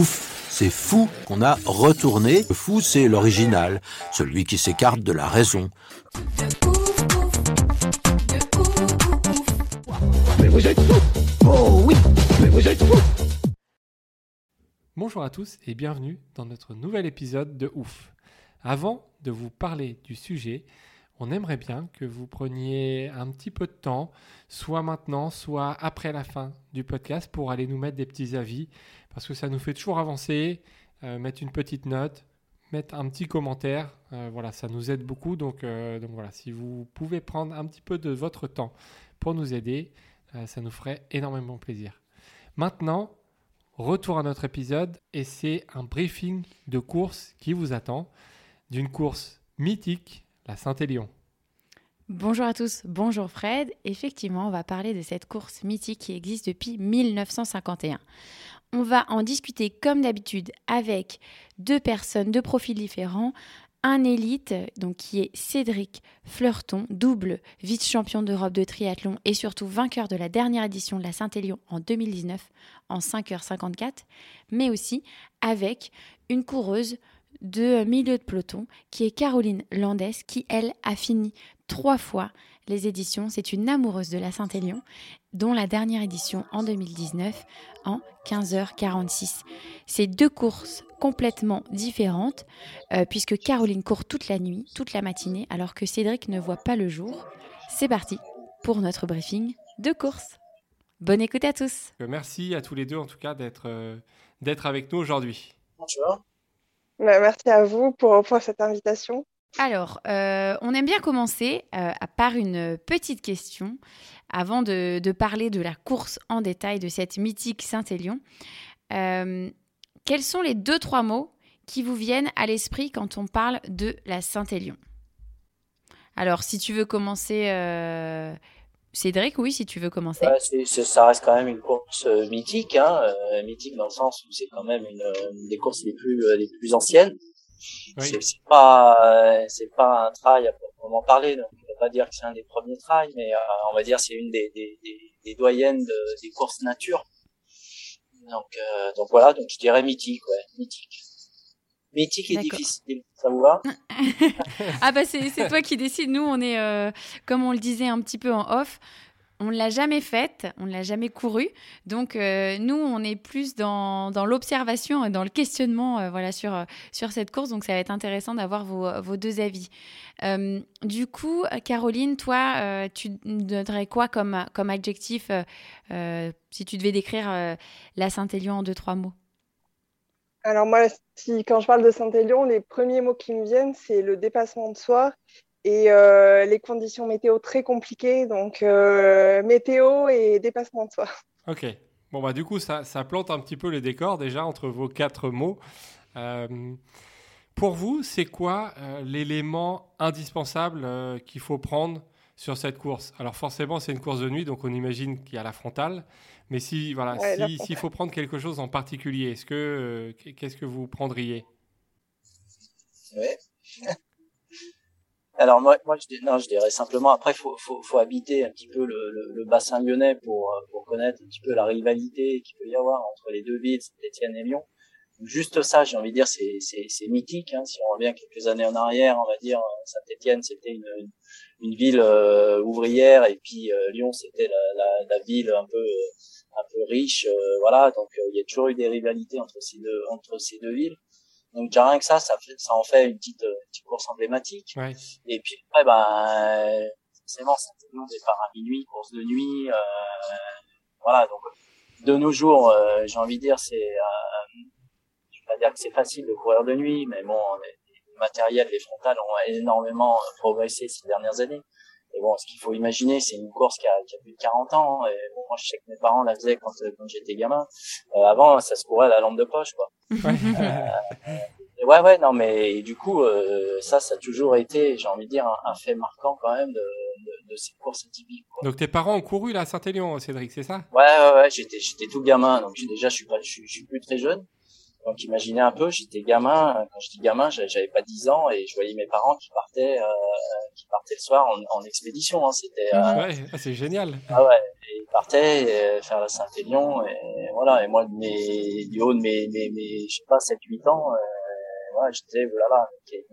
Ouf, c'est fou qu'on a retourné. Le fou, c'est l'original, celui qui s'écarte de la raison. Bonjour à tous et bienvenue dans notre nouvel épisode de Ouf. Avant de vous parler du sujet, on aimerait bien que vous preniez un petit peu de temps, soit maintenant, soit après la fin du podcast, pour aller nous mettre des petits avis, parce que ça nous fait toujours avancer, euh, mettre une petite note, mettre un petit commentaire. Euh, voilà, ça nous aide beaucoup. Donc, euh, donc voilà, si vous pouvez prendre un petit peu de votre temps pour nous aider, ça nous ferait énormément plaisir. Maintenant, retour à notre épisode et c'est un briefing de course qui vous attend d'une course mythique, la Saint-Élion. Bonjour à tous, bonjour Fred. Effectivement, on va parler de cette course mythique qui existe depuis 1951. On va en discuter comme d'habitude avec deux personnes de profils différents. Un élite, donc qui est Cédric Fleurton, double vice-champion d'Europe de triathlon et surtout vainqueur de la dernière édition de la Saint-Élion en 2019 en 5h54, mais aussi avec une coureuse de milieu de peloton qui est Caroline Landes qui, elle, a fini trois fois les éditions. C'est une amoureuse de la Saint-Élion, dont la dernière édition en 2019 en 15h46. C'est deux courses complètement différentes, euh, puisque Caroline court toute la nuit, toute la matinée, alors que Cédric ne voit pas le jour. C'est parti pour notre briefing de course. Bonne écoute à tous. Euh, Merci à tous les deux en tout cas d'être euh, d'être avec nous aujourd'hui. Bonjour. Bah, merci à vous pour, pour cette invitation. Alors, euh, on aime bien commencer euh, par une petite question avant de, parler de la course en détail de cette mythique Saint-Élion. Euh, quels sont les deux, trois mots qui vous viennent à l'esprit quand on parle de la Saint-Élion? Alors, si tu veux commencer, euh, Cédric, oui, si tu veux commencer. Ça reste quand même une course mythique, hein, mythique dans le sens où c'est quand même une, une des courses les plus les plus anciennes. Oui. C'est pas euh, c'est pas un trail à proprement parler, donc on peut pas dire que c'est un des premiers trails, mais euh, on va dire c'est une des, des, des, des doyennes de- des courses nature. Donc euh, donc voilà, donc je dirais mythique, ouais, mythique. Mythique et D'accord. difficile, ça vous va? Ah bah c'est c'est toi qui décides. Nous, on est, euh, comme on le disait un petit peu en off, on ne l'a jamais faite, on ne l'a jamais couru. Donc euh, nous, on est plus dans, l'observation et dans le questionnement euh, voilà, sur, euh, sur cette course. Donc ça va être intéressant d'avoir vos, deux avis. Du coup, Caroline, toi, tu donnerais quoi comme, adjectif si tu devais décrire la Saint-Élion en deux, trois mots? Alors moi, quand je parle de Saint-Élion, les premiers mots qui me viennent, c'est le dépassement de soi et euh, les conditions météo très compliquées. Donc euh, météo et dépassement de soi. Ok. Bon bah du coup ça, ça plante un petit peu les décors déjà entre vos quatre mots. Euh, pour vous, c'est quoi euh, l'élément indispensable euh, qu'il faut prendre sur cette course? Alors forcément, c'est une course de nuit, donc on imagine qu'il y a la frontale. Mais si voilà, Ouais, la si- s'il faut prendre quelque chose en particulier, est-ce que euh, qu'est-ce que vous prendriez? Ouais. Alors moi, moi je, non, je dirais simplement après faut, faut, faut habiter un petit peu le, le, le bassin lyonnais pour, euh, pour connaître un petit peu la rivalité qu'il peut y avoir entre les deux villes, Saint-Étienne et Lyon. Juste ça, j'ai envie de dire, c'est, c'est, c'est mythique. Hein. Si on revient quelques années en arrière, on va dire euh, Saint-Étienne c'était une, une, ville euh, ouvrière et puis euh, Lyon c'était la, la, ville un peu euh, un peu riche. euh, voilà, donc il y a toujours eu des rivalités entre ces deux entre ces deux villes. Donc rien que ça, ça, ça en fait une petite, euh, petite course emblématique. Ouais. Et puis après, ben, forcément, Saint-Élion départ à minuit, course de nuit. Euh, voilà, donc de nos jours, euh, j'ai envie de dire, c'est, euh, je vais pas dire que c'est facile de courir de nuit, mais bon, les, les matériels, les frontales ont énormément progressé ces dernières années. Et bon, ce qu'il faut imaginer, c'est une course qui a, qui a, plus de 40 ans. Et bon, moi, je sais que mes parents la faisaient quand, quand j'étais gamin. Euh, avant, ça se courait à la lampe de poche, quoi. Euh, ouais, ouais, non, mais du coup, euh, ça, ça a toujours été, j'ai envie de dire, un, un, fait marquant quand même de, de, de ces courses atypiques. Quoi. Donc tes parents ont couru là à Saint-Élion, Cédric, c'est ça? Ouais, ouais, ouais, j'étais, j'étais tout gamin, donc déjà, je suis pas, je, je suis plus très jeune. Donc imaginez un peu, j'étais gamin, quand je dis gamin, j'avais pas 10 ans et je voyais mes parents qui partaient euh, qui partaient le soir en, en expédition, hein, c'était euh, ouais, c'est génial. Ah ouais, et ils partaient euh, faire la Saint-Élion et voilà et moi mes, du haut de mes mes, mes je sais pas 7 8 ans euh, je disais voilà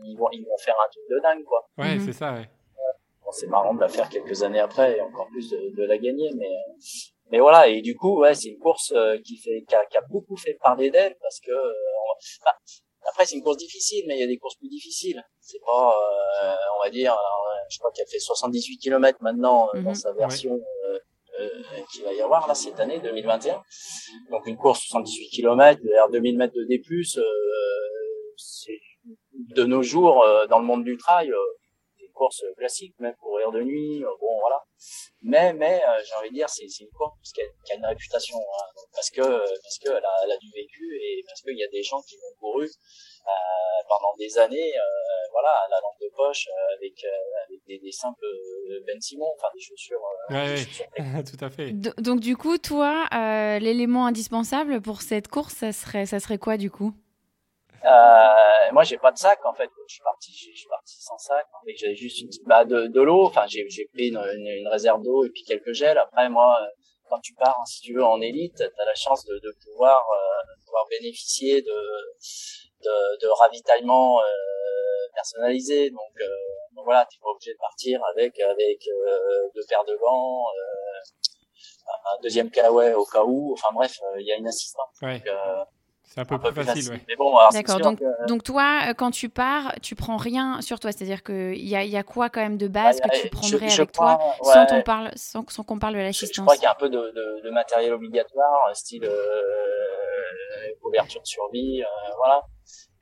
ils vont ils vont faire un truc de dingue quoi. Ouais, mm -hmm. c'est ça ouais. Bon, c'est marrant de la faire quelques années après et encore plus de, de la gagner mais mais voilà et du coup ouais c'est une course euh, qui fait qui a, qui a, beaucoup fait parler d'elle parce que euh, on, bah, après c'est une course difficile mais il y a des courses plus difficiles c'est pas euh, on va dire je crois qu'elle fait 78 km maintenant mm -hmm. dans sa version ouais. qu'il va y avoir là cette année 2021 donc une course 78 km vers 2000 mètres de D+, de nos jours dans le monde du trail course classique, même courir de nuit, bon voilà. Mais mais euh, j'ai envie de dire c'est une course qui a, qui a une réputation hein, parce que parce que elle a, elle a du vécu et parce qu'il y a des gens qui l'ont couru euh, pendant des années, euh, voilà, à la lampe de poche avec, avec des, des, simples Ben Simon, enfin des chaussures. Ouais, des chaussures tout à fait. Donc du coup, toi, l'élément indispensable pour cette course, ça serait ça serait quoi du coup? Euh, moi, j'ai pas de sac en fait. Je suis parti, je suis parti sans sac. Et j'avais juste une bah, de, de l'eau. Enfin, j'ai pris une, une, une réserve d'eau et puis quelques gels. Après, moi, quand tu pars, si tu veux, en élite, t'as la chance de, de pouvoir euh, pouvoir bénéficier de de, de ravitaillement euh, personnalisé. Donc, euh, donc voilà, t'es pas obligé de partir avec avec euh, deux paires de gants. un deuxième kawaii au cas où, enfin bref, il y a une assistante. Ouais. Donc, c'est un peu, un peu plus facile, facile. Ouais. Mais bon, D'accord. Donc, que... donc toi, quand tu pars, tu prends rien sur toi. C'est-à-dire qu'il y a, y a quoi quand même de base ah, que tu prendrais je, je avec toi ouais. sans, qu'on parle, sans, sans qu'on parle de l'assistance Je, je crois qu'il y a un peu de, de, de matériel obligatoire, style euh, couverture de survie, euh, voilà.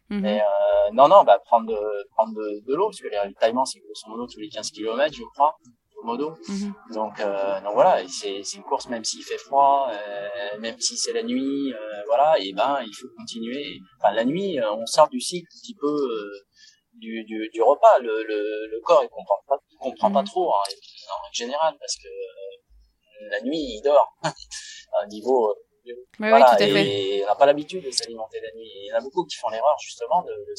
Mm -hmm. Mais euh, non, non, bah prendre de, prendre de, de l'eau, parce que les ravitaillements, c'est grosso modo tous les 15 km, je crois modo. -hmm. Donc, euh, donc voilà, c'est une course même s'il fait froid, euh, même si c'est la nuit, euh, voilà, et ben il faut continuer. Enfin la nuit, on sort du cycle un petit peu du, du, du, repas. Le, le, le corps il comprend pas, il comprend pas trop hein, en général parce que la nuit il dort à un niveau voilà, oui, tout à fait. Et on n'a pas l'habitude de s'alimenter la nuit. Et il y en a beaucoup qui font l'erreur justement de, de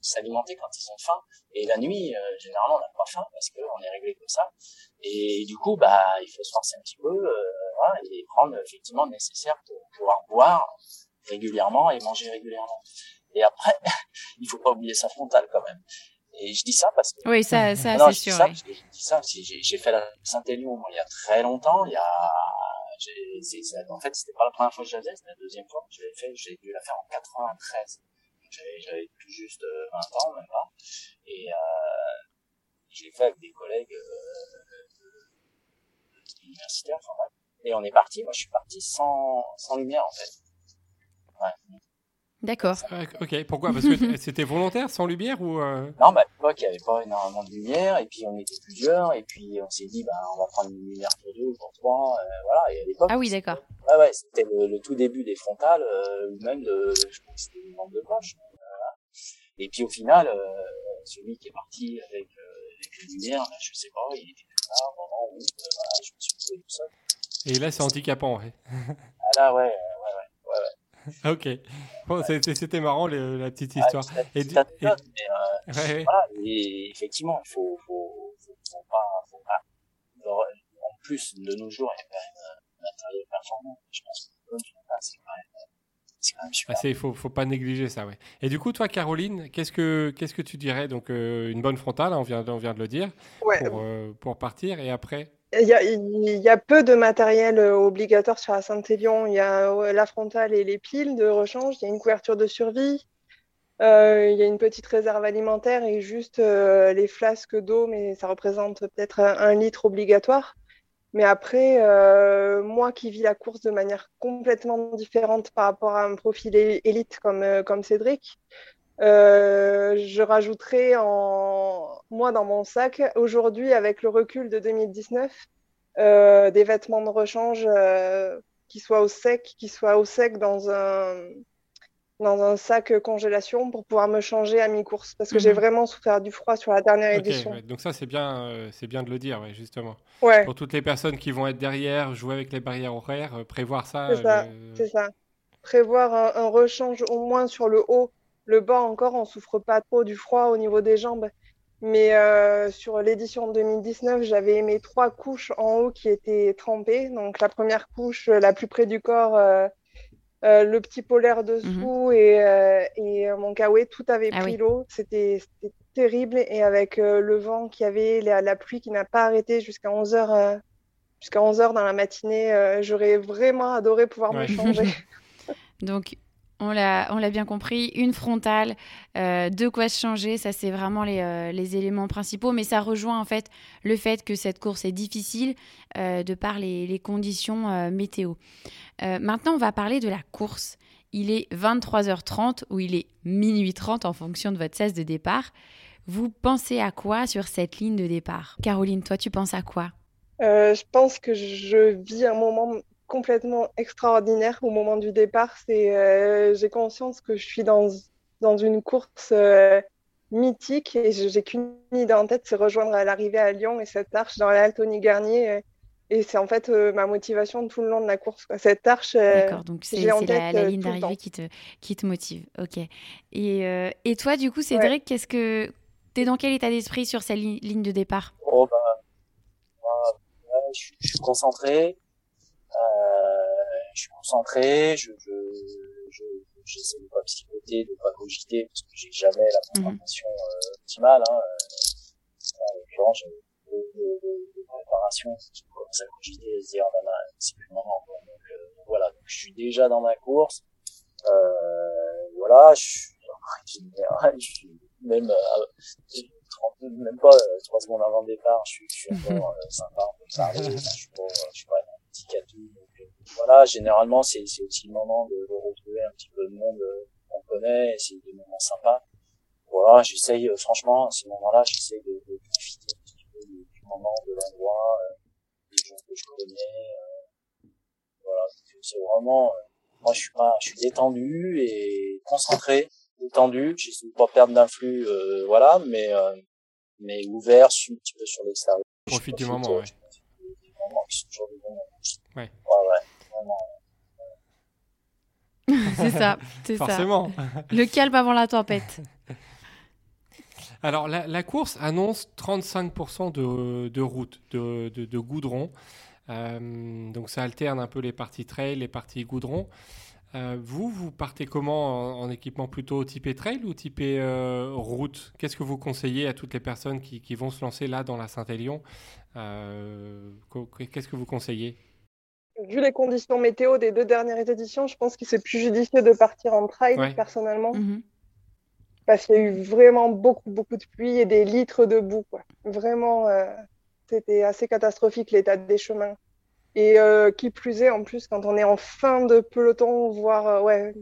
s'alimenter quand ils ont faim. Et la nuit, euh, généralement, on n'a pas faim parce qu'on est réglé comme ça. Et du coup, bah, il faut se forcer un petit peu euh, voilà, et prendre effectivement le nécessaire pour pouvoir boire régulièrement et manger régulièrement. Et après, il faut pas oublier sa frontale quand même. Et je dis ça parce que. Oui, ça, ça c'est sûr. Ça, oui. Je dis ça j'ai fait la Saint-Élion il y a très longtemps, il y a en fait, c'était pas la première fois que je la faisais, c'était la deuxième fois que je l'ai fait. J'ai dû la faire en 93. J'avais tout juste 20 ans, même pas. Et euh, je l'ai fait avec des collègues euh, universitaires, enfin bref. Et on est parti. Moi, je suis parti sans, sans lumière, en fait. Ouais. D'accord. Euh, ok, pourquoi? Parce que c'était volontaire, sans lumière ou euh... Non, bah, à l'époque, il n'y avait pas énormément de lumière, et puis on était plusieurs, et puis on s'est dit, bah, on va prendre une lumière pour deux ou pour trois, euh, voilà, et à l'époque. Ah oui, d'accord. Ouais, ouais, c'était le, le, tout début des frontales, euh, ou même de, je crois que c'était une lampe de poche. Voilà. Et puis au final, euh, celui qui est parti avec, avec la lumière, là, je sais pas, il était plus là, moment où voilà, je me suis trouvé tout seul. Et là, c'est handicapant, ouais. ah là, ouais, ouais, ouais, ouais. ouais. Ok. Bon, c'était marrant le, la petite histoire. Ah, et, du, et, mais, euh, ouais, ouais. Voilà, et effectivement, il faut, faut, faut, faut, pas, faut pas. En plus, de nos jours, il y a quand même un matériel performant. Je pense que c'est quand même. Même super. Il faut, faut pas négliger ça, ouais. Et du coup, toi, Caroline, qu'est-ce que, qu'est-ce que tu dirais? Donc, euh, une bonne frontale, on vient, on vient de le dire, ouais. pour, euh, pour partir. Et après? Il y, a, peu de matériel obligatoire sur la Saint-Élion. Il y a la frontale et les piles de rechange. Il y a une couverture de survie. Euh, il y a une petite réserve alimentaire et juste euh, les flasques d'eau, mais ça représente peut-être un, litre obligatoire. Mais après, euh, moi qui vis la course de manière complètement différente par rapport à un profil élite comme Cédric, je rajouterai en moi dans mon sac aujourd'hui avec le recul de 2019 des vêtements de rechange qui soient au sec, qui soient au sec dans un dans un sac congélation pour pouvoir me changer à mi-course parce que j'ai mhm. vraiment souffert du froid sur la dernière édition. Donc ça c'est bien, euh, c'est bien de le dire, justement. Ouais. Pour toutes les personnes qui vont être derrière, jouer avec les barrières horaires, euh, prévoir ça. C'est ça, euh, ça, Prévoir un, un, rechange au moins sur le haut. Le bas encore, on souffre pas trop du froid au niveau des jambes. Mais sur l'édition 2019, j'avais mes trois couches en haut qui étaient trempées. Donc la première couche, la plus près du corps, euh, le petit polaire dessous mhm. et, euh, et, euh, mon kawaii, tout avait ah pris l'eau. C'était terrible. Et avec le vent qui avait, la, la pluie qui n'a pas arrêté jusqu'à 11h jusqu'à 11h dans la matinée, j'aurais vraiment adoré pouvoir me changer. Donc, on l'a bien compris, une frontale, euh, de quoi se changer, ça c'est vraiment les, les, éléments principaux, mais ça rejoint en fait le fait que cette course est difficile euh, de par les, les conditions météo. Euh, maintenant, on va parler de la course. Il est 23h30 ou il est minuit 30 en fonction de votre cesse de départ. Vous pensez à quoi sur cette ligne de départ? Caroline, toi, tu penses à quoi? Euh, Je pense que je vis un moment complètement extraordinaire au moment du départ. C'est, euh, j'ai conscience que je suis dans, dans une course mythique et j'ai qu'une idée en tête, c'est rejoindre à l'arrivée à Lyon et cette arche dans la Tony Garnier et c'est en fait euh, ma motivation tout le long de la course. Cette arche, euh, D'accord, donc c'est la, la, euh, ligne d'arrivée qui te, qui te motive. Ok. Et, et toi, du coup, Cédric, qu'est-ce que tu es dans quel état d'esprit sur cette ligne de départ? Oh, bah, je, je, suis concentré. Je suis concentré. Je, je, je, j'essaie de pas psychoter, de pas cogiter, parce que j'ai jamais la mhm. concentration optimale. Hein. En l'occurrence, à cogiter et se dire, oh, bah, c'est plus le moment. Donc, euh, voilà, donc, je suis déjà dans ma course. Euh, voilà, je suis, je suis même, euh, même pas euh, trois secondes avant le départ, je suis, je suis encore euh, sympa, on peut parler, je suis pas, je suis vraiment Donc, euh, voilà, généralement, c'est, aussi le moment de, retrouver un petit peu de monde qu'on connaît, et c'est des moments sympas. Voilà, j'essaye, franchement, à ce moment-là, j'essaye de, de profiter un petit peu du, du moment, de l'endroit, des gens que je connais. Euh, voilà, c'est vraiment, euh, moi je suis pas, je suis détendu et concentré, détendu. J'essaie de pas perdre d'influx, euh, voilà, mais mais ouvert, je suis un petit peu sur l'extérieur. Profite du moment, ouais. Des moments qui sont toujours des bons moments. Ouais. Ouais, ouais, vraiment. c'est ça, c'est ça. Forcément. Le calme avant la tempête. Alors, la, course annonce 35% de, de, route, de, de, goudron. Euh, donc, ça alterne un peu les parties trail, les parties goudron. Euh, vous, vous partez comment en, équipement plutôt typé trail ou typé euh, route? Qu'est-ce que vous conseillez à toutes les personnes qui, qui vont se lancer là dans la Saint-Élion? Qu'est-ce que vous conseillez? Vu les conditions météo des deux dernières éditions, je pense qu'il c'est plus judicieux de partir en trail personnellement. Mm-hmm parce qu'il y a eu vraiment beaucoup, beaucoup de pluie et des litres de boue. Quoi. Vraiment, euh, c'était assez catastrophique l'état des chemins. Et euh, qui plus est, en plus, quand on est en fin de peloton, voire euh, ouais,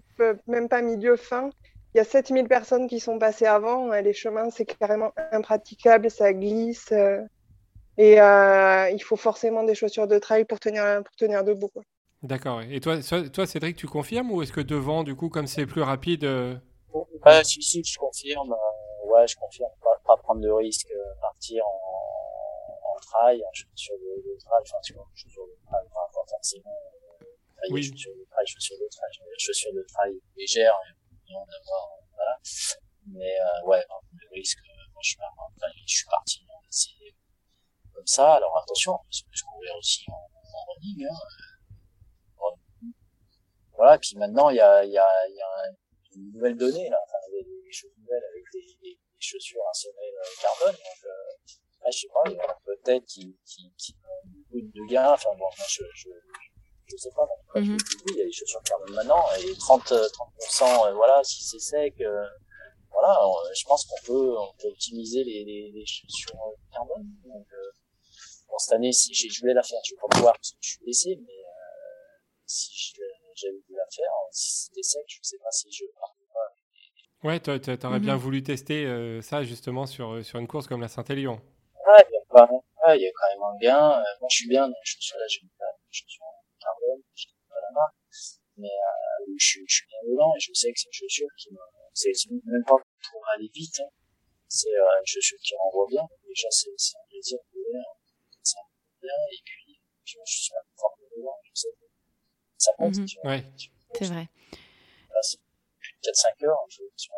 même pas milieu fin, il y a 7000 personnes qui sont passées avant. les chemins, c'est carrément impraticable, ça glisse. et il faut forcément des chaussures de trail pour tenir, pour tenir debout. D'accord. Et toi, toi, Cédric, tu confirmes ou est-ce que devant, du coup, comme c'est plus rapide Ouais, si, si, je confirme. Euh, ouais, je confirme. Pas, pas prendre de risque, euh, partir en, trail, chaussures de, de trail, enfin, sur chaussures de trail, pas forcément. Euh, oui. chaussures de trail, chaussures de trail, chaussures de trail légères, et on avoir, voilà. Mais, euh, ouais, de risque. Moi, je suis, enfin, je suis parti, c'est comme ça. Alors, attention, parce que je courais aussi en, en running, hein. Voilà, puis maintenant, il y a, il y a, il y a un, une nouvelle donnée là, enfin, des, des choses nouvelles avec des, chaussures insérées euh, carbone. Donc, euh, je sais pas, il y en a peut-être qui, qui, de gains. Enfin bon, je, je, je sais pas. Mm -hmm. il y a des chaussures carbone maintenant et 30, 30%, euh, voilà, si c'est sec. Euh, voilà, je pense qu'on peut, on peut optimiser les, les, les chaussures carbone. Donc, euh, bon, cette année, si je voulais la faire, je vais pas pouvoir parce que je suis blessé, mais euh, si j'avais dû la faire. Si c'était sec, je sais pas si je partais pas. Ouais, tu aurais bien mhm. voulu tester ça justement sur, sur une course comme la Saint-Élion. Ouais, il y, a quand même, y a quand même un gain. moi, je suis bien dans les chaussures là, j'ai pas les chaussures en carbone, je ne pas la marque, mais je, suis, je suis bien dedans et je sais que c'est une chaussure qui me, c'est même pas pour aller vite, hein. c'est une chaussure qui renvoie bien. Déjà, c'est un plaisir de courir, ça bien et puis je, je suis même fort dedans, je sais ça compte. Mm -hmm. Ouais. C'est vrai. Là, c'est plus de 4-5 heures, je suis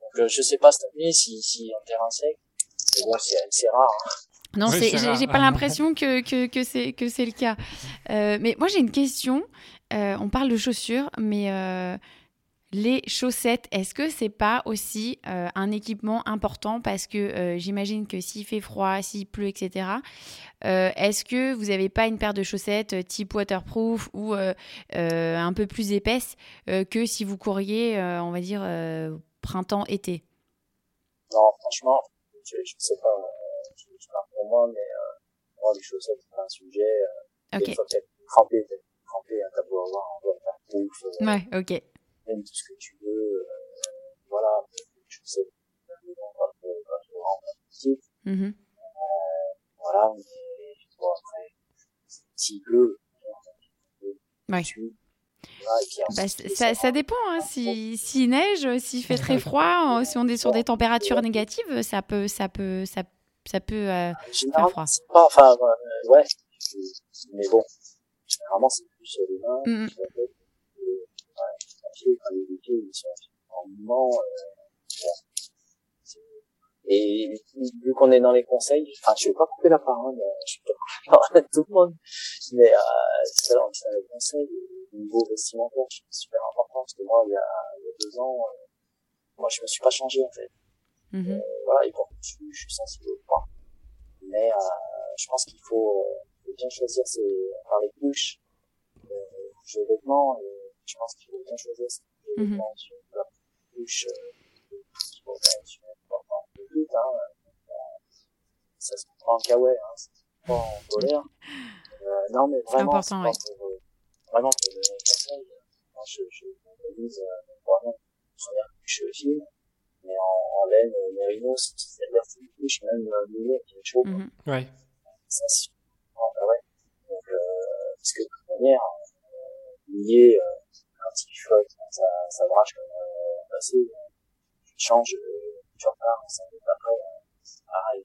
Donc, euh, je sais pas cette année si, si en terrain sec, mais bon, c'est rare. Hein. Non, oui, j'ai pas l'impression que, que, que c'est le cas. Euh, mais moi j'ai une question. Euh, on parle de chaussures, mais euh, les chaussettes, est-ce que c'est pas aussi euh, un équipement important? Parce que euh, j'imagine que s'il fait froid, s'il pleut, etc. Euh, est-ce que vous n'avez pas une paire de chaussettes type waterproof ou un peu plus épaisse que si vous couriez, on va dire printemps-été Non, franchement, je, ne sais pas. Je, je parle pour moi, mais moi les chaussettes c'est pas un sujet. ok. Il faut peut-être tremper, tremper, t'as beau avoir un waterproof. ouais, ok tout ce que tu veux, euh, voilà, je sais, mmh. euh, voilà, mais bon, après, s'il pleut, ouais. Bah, ça, ça, dépend. Hein. Si, si neige, s'il fait très froid, si on est sur des températures négatives, ça peut, ça peut, ça, ça peut euh, faire froid. Pas, enfin, euh, ouais, mais bon, généralement c'est plus les mains, sur la tête, pieds, quand les pieds ils sont en mouvement. Euh, et vu qu'on est dans les conseils, enfin je vais pas couper la parole, je vais pas couper la parole de tout le monde, mais euh, c'est dans les conseils, le niveau vestimentaire, c'est super important parce que moi il y a, il y a deux ans, euh, moi je me suis pas changé en fait. Mm -hmm. euh, voilà, et bon, je, je suis sensible au point. Mais euh, je pense qu'il faut, bien choisir ses, par les couches, les vêtements, et je pense qu'il faut bien choisir mm -hmm. sur la couche sur le hein. Ça se prend en kawaii, hein. Ça se prend en. Euh, non, mais vraiment, important, ouais. pour, euh, vraiment, euh, nouée qui est. Mm -hmm. Ouais. Ça, c'est. Donc, euh, parce que de toute manière, euh, lié, euh, choc, ça, ça brache comme euh, passé, tu changes, tu repars, 5 minutes après, c'est pareil.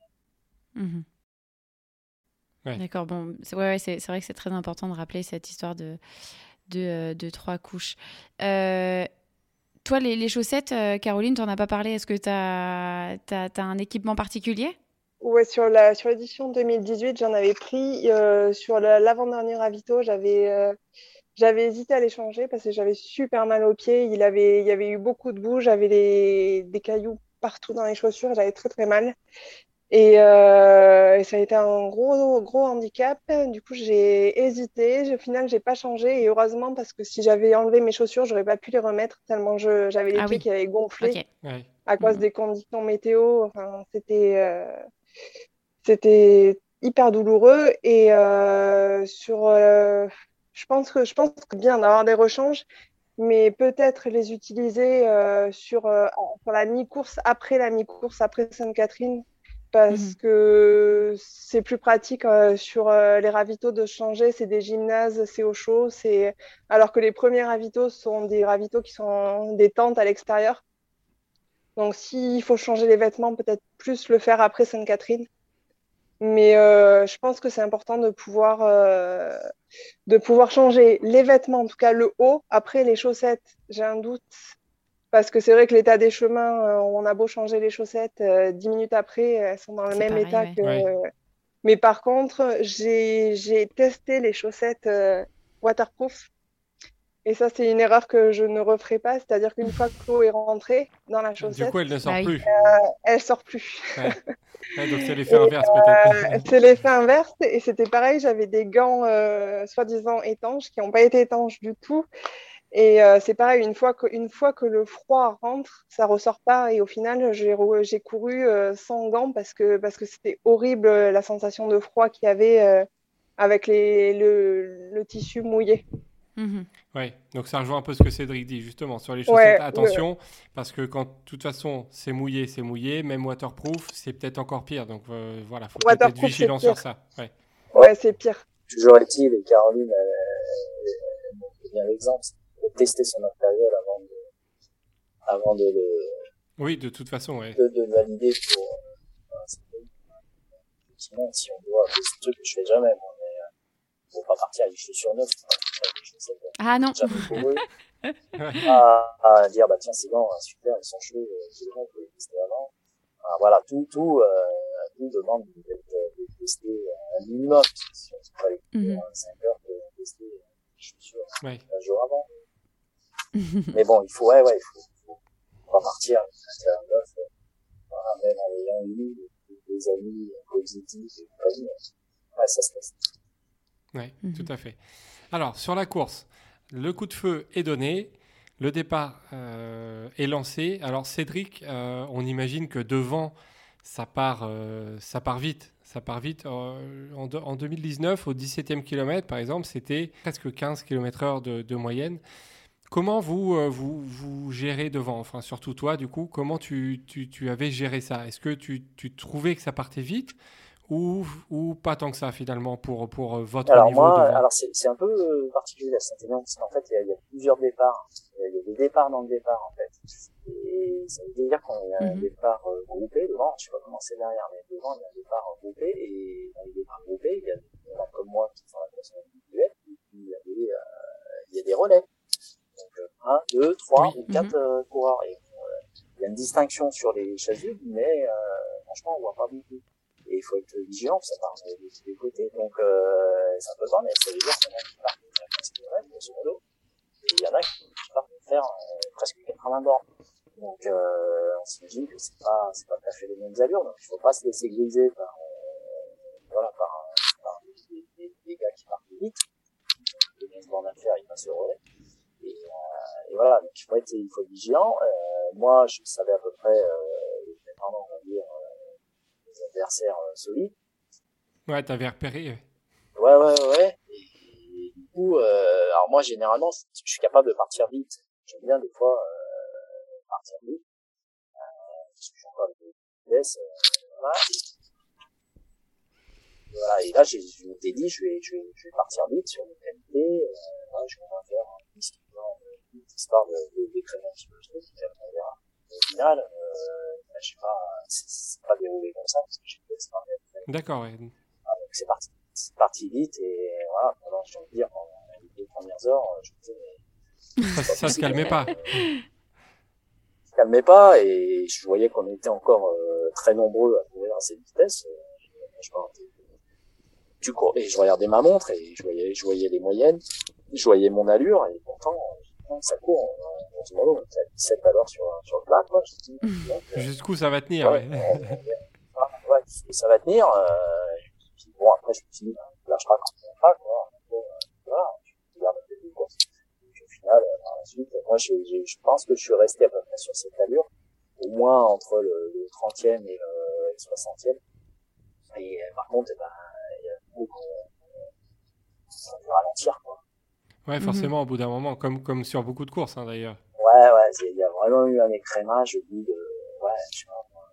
Ouais. D'accord, bon, c'est ouais, ouais, c'est vrai que c'est très important de rappeler cette histoire de, de, de trois couches. Euh, toi, les, les chaussettes, euh, Caroline, tu n'en as pas parlé. Est-ce que tu as, as, as, un équipement particulier? Ouais, sur la sur l'édition 2018, j'en avais pris. Euh, sur l'avant-dernier ravito, j'avais euh, j'avais hésité à les changer parce que j'avais super mal aux pieds. Il, avait, il y avait eu beaucoup de boue, j'avais des cailloux partout dans les chaussures, j'avais très très mal. Et, euh, et, ça a été un gros gros handicap. Du coup, j'ai hésité. Au final, j'ai pas changé. Et heureusement, parce que si j'avais enlevé mes chaussures, j'aurais pas pu les remettre tellement j'avais les ah pieds oui. qui avaient gonflé okay. ouais. à cause mmh. des conditions météo. Enfin, c'était euh, c'était hyper douloureux. Et euh, sur euh, je pense que je pense que bien d'avoir des rechanges, mais peut-être les utiliser euh, sur euh, pour la mi-course après la mi-course après Sainte-Catherine parce mmh. que c'est plus pratique euh, sur les ravitaux de changer. C'est des gymnases, c'est au chaud, c'est alors que les premiers ravitaux sont des ravitaux qui sont des tentes à l'extérieur. Donc s'il faut changer les vêtements, peut-être plus le faire après Sainte-Catherine. Mais euh, je pense que c'est important de pouvoir, euh, de pouvoir changer les vêtements, en tout cas le haut. Après, les chaussettes, j'ai un doute. Parce que c'est vrai que l'état des chemins, euh, on a beau changer les chaussettes, euh, dix minutes après, elles sont dans le même pareil, état ouais. que. Ouais. Mais par contre, j'ai testé les chaussettes euh, waterproof. Et ça, c'est une erreur que je ne referai pas. C'est-à-dire qu'une fois que l'eau est rentrée dans la chaussette, du coup, elle ne sort bah, plus. Euh, elle sort plus. Ouais. Ouais, donc c'est l'effet inverse peut-être. Euh, c'est l'effet inverse. Et c'était pareil, j'avais des gants euh, soi-disant étanches qui n'ont pas été étanches du tout. Et euh, c'est pareil, une fois, que, une fois que le froid rentre, ça ressort pas. Et au final, j'ai couru euh, sans gants parce que parce que c'était horrible la sensation de froid qu'il y avait avec les, le, le tissu mouillé. Mhm. Ouais, donc ça rejoint un peu ce que Cédric dit justement sur les chaussettes. Ouais, attention, parce que quand de toute façon c'est mouillé, c'est mouillé, même waterproof, c'est peut-être encore pire. Donc euh, voilà, faut peut-être être vigilant sur ça. Ouais. Ouais, c'est pire. Toujours est-il, et Caroline, montre bien l'exemple, de tester son matériel avant de, avant de le, Oui, de toute façon, ouais. de, de le valider pour, euh. Sinon, si on doit, c'est un truc que je fais jamais, moi, euh, faut pas partir avec des chaussures neuves, faut avec des chaussettes, euh, Ah non. à, à dire bah tiens c'est bon super ils sont chauds euh, c'est bon on peut les tester avant Enfin, voilà tout tout euh, tout demande d'être euh, testé euh, un minimum si on ne pas les Mhm. 5 heures pour tester euh, les chaussures Ouais. un jour avant mais bon il faut ouais ouais il faut, faut pas partir avec un neuf euh, voilà, même en ayant eu des, des amis positifs et compagnie euh, ouais ça se teste Oui, Mhm. tout à fait. Alors, sur la course, le coup de feu est donné, le départ euh, est lancé. Alors, Cédric, euh, on imagine que devant, ça part, euh, ça part vite. Ça part vite. En, de- en 2019, au 17e kilomètre, par exemple, c'était presque 15 km/h de, de moyenne. Comment vous, vous, vous gérez devant? Enfin, surtout toi, du coup, comment tu, tu, tu avais géré ça? Est-ce que tu, tu trouvais que ça partait vite? Ou, ou pas tant que ça, finalement, pour, pour euh, votre Alors niveau moi, alors c'est c'est un peu euh, particulier la Saint-Élion parce qu'en fait il y, a, il y a plusieurs départs, il y a des départs dans le départ en fait. Et ça veut dire qu'on a un Mhm. départ euh, groupé devant, je sais pas comment c'est derrière, mais devant il y a un départ groupé et dans les départs groupés il y a, il y en a comme moi qui font la course individuelle et puis il y a des, euh, il y a des relais. Donc euh, un, deux, trois Oui. ou quatre euh, coureurs et euh, il y a une distinction sur les chasubles, mais euh, franchement on voit pas beaucoup. Et il faut être vigilant, ça part de de tous les côtés. Donc, euh, c'est peu mais ça veut dire qu'il y en a qui partent faire 15 km, grosso modo. Et il y en a qui partent faire euh, presque 80 bornes. Donc, euh, on s'imagine que c'est pas, c'est pas tout à fait les mêmes allures. Donc, il faut pas se laisser griser par, euh, voilà, par, euh, par des, des, des gars qui partent vite. Les 15 bornes à faire, ils passent le relais. Et, euh, et voilà, donc il faut être, il faut être vigilant. Moi, je savais à peu près, euh, on va dire, euh, les adversaires euh, solides. Ouais, t'avais repéré. ouais. Ouais, ouais. Et, du coup, euh, alors moi, généralement, je suis capable de partir vite. J'aime bien des fois euh, partir vite. Euh, parce que j'ai encore des vitesses. Euh, voilà. Et voilà. Et là, j'ai, je m'étais dit, je vais, je vais, je vais partir vite sur mes qualités. Euh, je vais faire un 10 km vite, histoire de, de un petit peu le truc. Et après, on verra. Au final, euh, je sais pas, c'est, pas déroulé comme ça, parce que j'ai fait ça. D'accord, ouais. Donc c'est parti, c'est parti vite et voilà, pendant, j'ai envie de dire, pendant les deux premières heures, je me disais, mais Ça, ça se calmait pas. je me calmais pas et je voyais qu'on était encore euh, très nombreux à courir à cette vitesse. Euh, je du coup, et je regardais ma montre et je voyais, je voyais les moyennes, je voyais mon allure et pourtant, euh, ça court, on, on se demandait, on était à 17 à l'heure sur, sur le plat, quoi. Je dis, donc, Jusqu'où ça va tenir, ouais. ouais, ouais, ouais, et ça va tenir. Euh, puis bon, après, je me suis dit, bah, lâchera quand on lâchera, quoi. Bon, euh, voilà. Et puis au final, euh, par la suite, moi, je, je, je pense que je suis resté à peu près sur cette allure, au moins entre le, le 30e et le, le 60e. Et euh, par contre, eh ben, il y a beaucoup qu'on on ralentir, quoi. Ouais, forcément, au bout d'un moment, comme, comme sur beaucoup de courses, hein, d'ailleurs. Ouais, ouais, c'est- il y a vraiment eu un écrémage au bout de, ouais, je sais pas, moi,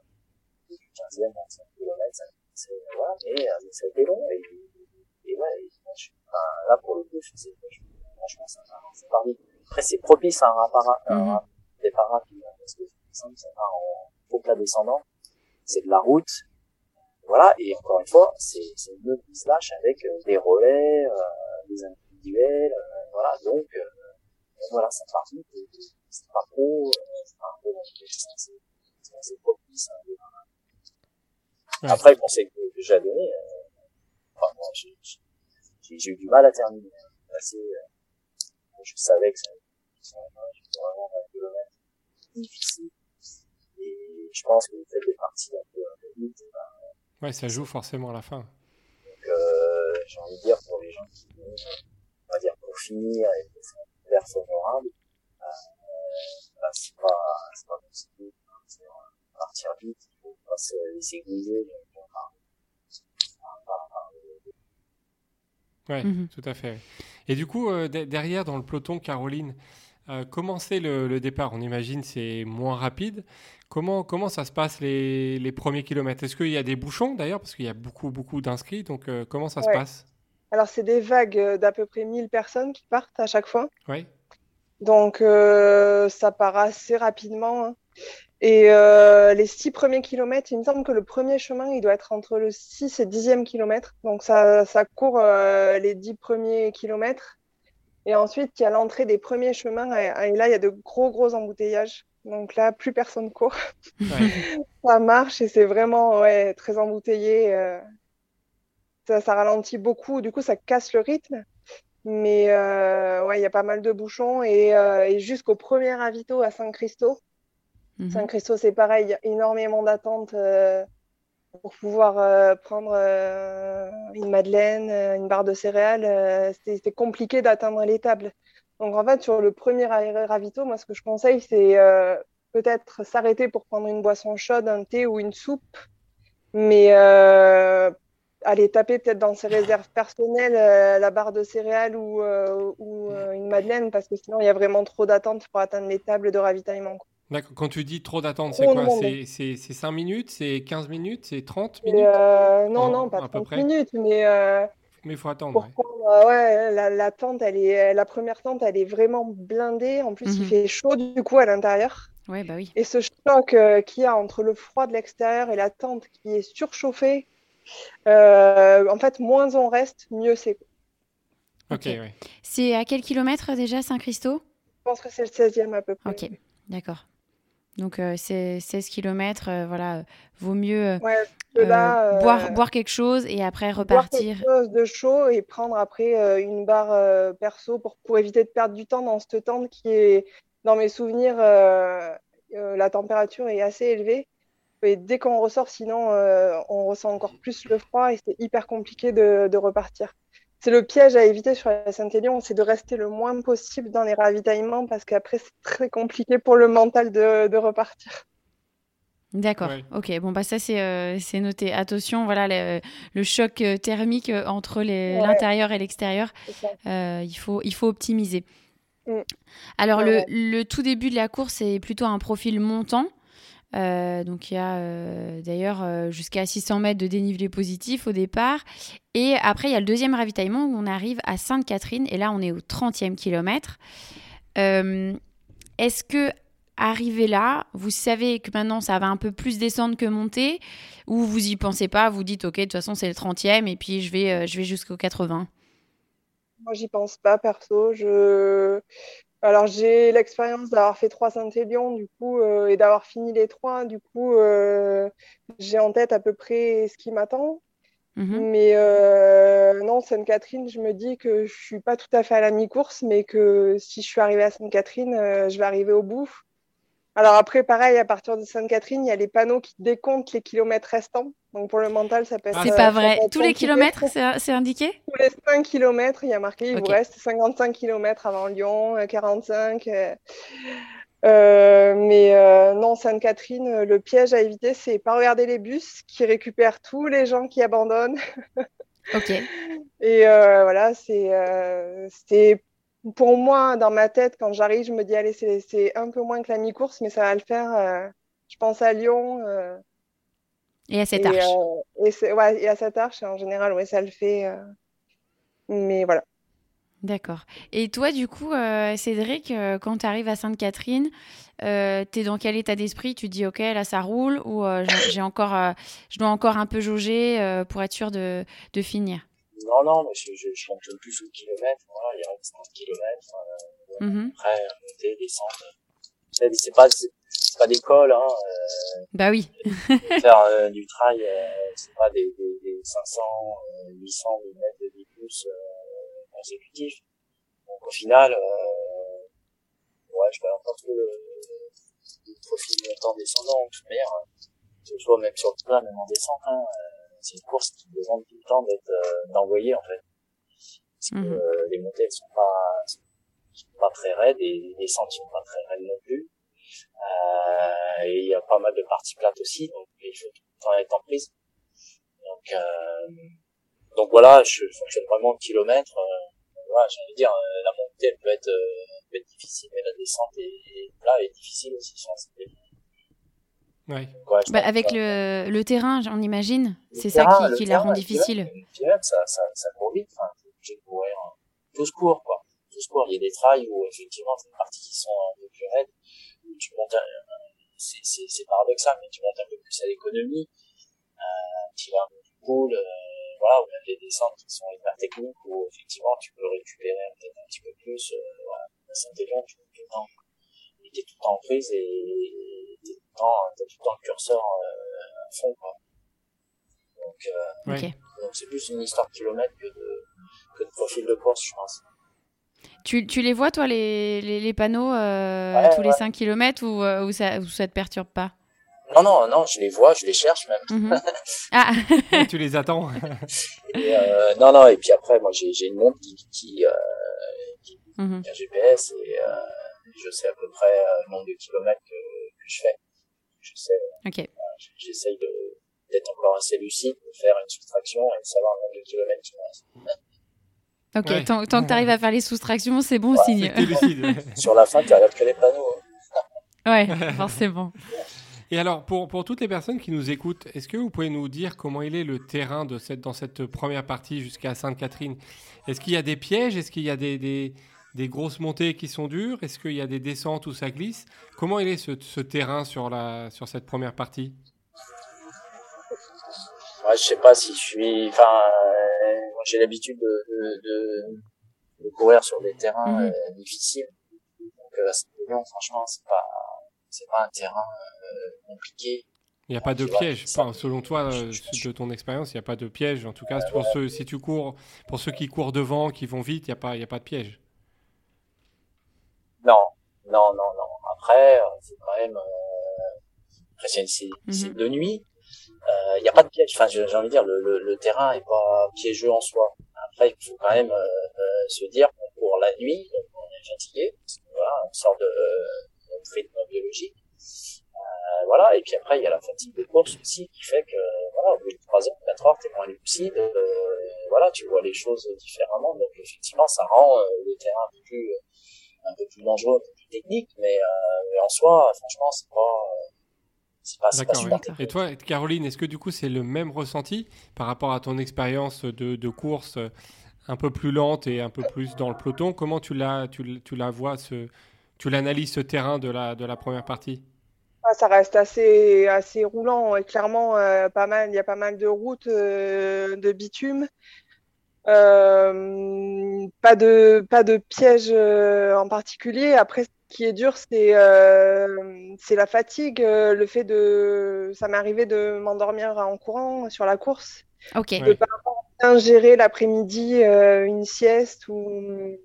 du 15e, 25 km, ça, c'est, voilà, mais, euh, mais ça a été long, et, et ouais, et moi, je, enfin, là, pour le coup, je sais, franchement, ça part vite. Après, c'est propice à un rappara, un Mhm. rap- départ rapide, hein, parce que ça, ça part en faux plat descendant, c'est de la route, voilà, et encore une fois, c'est, c'est une se lâche avec euh, des relais, euh, des individuels, euh, voilà, donc, euh, voilà, ça part vite, et, et c'est pas trop, euh, c'est pas peu, c'est, c'est, c'est assez propice après, pour ces que que j'ai donné, euh, enfin, moi, j'ai, eu du mal à terminer. hein. Assez, euh, je savais que j'étais vraiment un kilomètre difficile. Et je pense que le fait d'être parti un peu, un peu vite, eh ben, Ouais, ça joue forcément à la fin. donc, euh, j'ai envie de dire pour les gens qui, euh, on va dire, pour finir et pour faire une perf honorable, euh, bah, c'est pas, c'est pas possible de partir, vite, il faut pas se laisser par, par, Ouais, Mhm. tout à fait. Et du coup, euh, de- derrière, dans le peloton, Caroline, euh, comment c'est le, le départ? On imagine c'est moins rapide. Comment, comment ça se passe les, les premiers kilomètres? Est-ce qu'il y a des bouchons d'ailleurs? Parce qu'il y a beaucoup, beaucoup d'inscrits. Donc, euh, comment ça se passe? Alors, c'est des vagues euh, d'à peu près 1000 personnes qui partent à chaque fois. Oui. Donc, euh, ça part assez rapidement. hein. Et euh, les six premiers kilomètres, il me semble que le premier chemin, il doit être entre le 6 et 10e kilomètre. Donc, ça, ça court euh, les 10 premiers kilomètres. Et ensuite, il y a l'entrée des premiers chemins. Et, et là, il y a de gros, gros embouteillages. Donc là, plus personne court. Ouais. Ça marche et c'est vraiment ouais, très embouteillé. Ça, ça ralentit beaucoup. Du coup, ça casse le rythme. Mais euh, ouais, il y a pas mal de bouchons. Et, euh, et jusqu'au premier ravito à San Cristo. Mhm. San Cristo, c'est pareil, il y a énormément d'attentes euh, pour pouvoir euh, prendre une madeleine, une barre de céréales. c'était compliqué d'atteindre les tables. Donc en fait, sur le premier ra- ravito, moi, ce que je conseille, c'est peut-être s'arrêter pour prendre une boisson chaude, un thé ou une soupe, mais aller taper peut-être dans ses réserves personnelles euh, la barre de céréales ou, euh, ou euh, une madeleine, parce que sinon, il y a vraiment trop d'attentes pour atteindre les tables de ravitaillement. D'accord. Quand tu dis trop d'attente, c'est quoi? C'est c'est- c'est 5 minutes C'est 15 minutes C'est 30 Et, minutes? non, En- non, pas à peu 30 près minutes, mais Mais il faut attendre. ouais. ouais, la, la tente, elle est, la première tente, elle est vraiment blindée. En plus, il Mhm. fait chaud du coup à l'intérieur. Ouais, bah oui. Et ce choc qu'il y a entre le froid de l'extérieur et la tente qui est surchauffée, en fait, moins on reste, mieux c'est. Je Ok, Ok. ouais. C'est à quel kilomètre déjà, Saint-Christo pense que c'est le 16e à peu près. Ok, d'accord. Donc euh, c'est 16 km, voilà, euh, vaut mieux euh, Ouais, euh, là, euh, boire, boire quelque chose et après boire repartir. quelque chose de chaud et prendre après euh, une barre euh, perso pour, pour éviter de perdre du temps dans cette tente qui est, dans mes souvenirs, euh, euh, la température est assez élevée. Et dès qu'on ressort, sinon, euh, on ressent encore plus le froid et c'est hyper compliqué de, de repartir. C'est le piège à éviter sur la Saint-Élion, c'est de rester le moins possible dans les ravitaillements parce qu'après, c'est très compliqué pour le mental de, de repartir. D'accord. Ouais. Ok. Bon bah ça c'est euh, c'est noté. Attention, voilà le, le choc euh, thermique euh, entre Ouais. l'intérieur et l'extérieur. Euh, il faut il faut optimiser. Mm. Alors le tout début de la course est plutôt un profil montant. Euh, donc il y a euh, d'ailleurs euh, jusqu'à 600 mètres de dénivelé positif au départ. Et après il y a le deuxième ravitaillement où on arrive à Sainte-Catherine et là on est au 30e kilomètre. Est-ce que arrivé là, vous savez que maintenant ça va un peu plus descendre que monter? Ou vous y pensez pas, vous dites ok de toute façon c'est le 30e et puis je vais, je vais jusqu'au 80 Moi, j'y pense pas, perso. Je... Alors, j'ai l'expérience d'avoir fait trois Saint-Élion, du coup, euh, et d'avoir fini les trois. Du coup, euh, j'ai en tête à peu près ce qui m'attend. Mhm. Mais euh, non, Sainte-Catherine, je me dis que je suis pas tout à fait à la mi-course, mais que si je suis arrivée à Sainte-Catherine, je vais arriver au bout. Alors après, pareil, à partir de Sainte-Catherine, il y a les panneaux qui décomptent les kilomètres restants. Donc pour le mental, ça peut être... Ah, C'est euh, pas vrai. Tous les kilomètres, c'est indiqué? Tous les 5 km, il y a marqué, il vous reste 55 km avant Lyon, euh, 45. euh, euh, mais euh, non, Sainte-Catherine, le piège à éviter, c'est pas regarder les bus qui récupèrent tous les gens qui abandonnent. Ok. Et voilà, c'est c'est pour moi, dans ma tête, quand j'arrive, je me dis, allez, c'est un peu moins que la mi-course, mais ça va le faire. euh, je pense à Lyon. euh, Et à cette et, arche. euh, et, c'est- ouais, et à cette arche, en général, ouais, ça le fait. euh, mais voilà. D'accord. Et toi, du coup, euh, Cédric, euh, quand tu arrives à Sainte-Catherine, euh, tu es dans quel état d'esprit? Tu te dis, OK, là, ça roule ou euh, j'ai encore, euh, je dois encore un peu jauger euh, pour être sûr de, de finir? Non, non, mais je, je, je fonctionne plus au kilomètre. Voilà, il reste 30 kilomètres. euh, Mhm. Après, monter, descendre. C'est pas, c'est pas d'école, hein. euh, Bah oui. faire euh, du trail, euh, c'est pas des, des, des 500, euh, 800 mètres de 10 pouces euh, consécutifs. Donc au final, euh, ouais, je vais encore trouver le, le profil montant descendant, de toute manière. Hein. Que ce soit même sur le plat, même en hein, euh, c'est une course qui demande tout le temps d'être euh, d'envoyer en fait. Parce que Mhm. euh, les montées elles sont pas, sont pas très raides et les descentes sont pas très raides non plus. Euh, et il y a pas mal de parties plates aussi, donc il faut tout le temps être en prise. Donc, euh, donc voilà, je fonctionne vraiment au kilomètre. euh, voilà, j'ai envie de dire, la montée elle peut être, peut être difficile, mais la descente est, là est difficile aussi sur un Ouais. bah, avec le, le, terrain, on imagine, c'est ça qui, qui la rend difficile. Ça, ça, ça court vite. Enfin, j'ai courir tout ce court, quoi. Tout ce court. Il y a des trails où, effectivement, c'est des parties qui sont un peu plus raides, où tu montes, c'est paradoxal, mais tu montes un peu plus à l'économie, euh, tu vas un peu plus cool, euh, voilà, ou même des descentes qui sont hyper techniques, où, effectivement, tu peux récupérer peut-être un petit peu plus, euh, voilà. Tu peux tout le temps, il était tout le temps en prise et, le temps, t'as tout le temps le curseur euh, à fond, quoi. Donc, euh, okay. donc c'est plus une histoire de kilomètres que de, que de profil de course, je pense. Tu, tu les vois, toi, les, les, les panneaux euh, ouais, tous ouais. les 5 km ou, euh, ou, ça, ou ça te perturbe pas? Non, non, non, je les vois, je les cherche même. Mm -hmm. ah Tu les attends et, euh, Non, non, et puis après, moi, j'ai une montre qui, qui, euh, qui, mm -hmm. a un GPS et euh, je sais à peu près le nombre de kilomètres que, que je fais. Je sais. Ok. J'essaye d'être encore assez lucide, de faire une soustraction et de savoir le nombre de kilomètres qui me reste. Ok, ouais. tant, tant, que tu arrives à faire les soustractions, c'est bon ouais, signe. Sur la fin, tu regardes que les panneaux. ouais, forcément. Et alors, pour, pour toutes les personnes qui nous écoutent, est-ce que vous pouvez nous dire comment il est le terrain de cette, dans cette première partie jusqu'à Sainte-Catherine? Est-ce qu'il y a des pièges? Est-ce qu'il y a des, des, des, grosses montées qui sont dures? Est-ce qu'il y a des descentes où ça glisse? Comment il est ce, ce terrain sur, la, sur cette première partie? Ouais, Je sais pas si je suis... Enfin, euh, j'ai l'habitude de, de, de, de, courir sur des terrains Mhm. euh, difficiles. Donc, euh, à Saint-Élion, franchement, c'est pas, c'est pas un terrain euh, compliqué. Il n'y a pas de piège, enfin, selon toi, de ton expérience, il n'y a pas de piège. En tout cas, pour ceux, si tu cours, pour ceux qui courent devant, qui vont vite, il n'y a pas, il y a pas de piège. Non, non, non, non. Après, euh, c'est quand même, euh, après c'est Mhm. mm -hmm. de nuit. Euh, Il n'y a pas de piège. Enfin, j'ai envie de dire, le, le, le, terrain est pas piégeux en soi. Après, il faut quand même euh, se dire qu'on court la nuit, donc on est fatigué. Parce que, voilà, on sort de notre rythme biologique. Euh, voilà, et puis après, il y a la fatigue de course aussi qui fait que, voilà, au bout de 3 heures, 4 heures, t'es moins lucide, euh, voilà, tu vois les choses différemment, donc effectivement, ça rend euh, le terrain un peu plus, un peu plus dangereux, un peu plus technique, mais, euh, mais en soi, franchement, c'est pas, c'est pas, pas super Et toi, Caroline, est-ce que du coup, c'est le même ressenti par rapport à ton expérience de, de course un peu plus lente et un peu plus dans le peloton? Comment tu la, tu, tu la vois, ce, tu l'analyses ce terrain de la, de la première partie? Ah, ça reste assez, assez roulant. Et clairement, euh, pas mal, il y a pas mal de routes euh, de bitume. Euh, pas de pas de piège euh, en particulier. Après, ce qui est dur, c'est euh, c'est la fatigue, le fait de. Ça m'est arrivé de m'endormir en courant sur la course. Ok. De pas bien gérer l'après-midi une sieste ou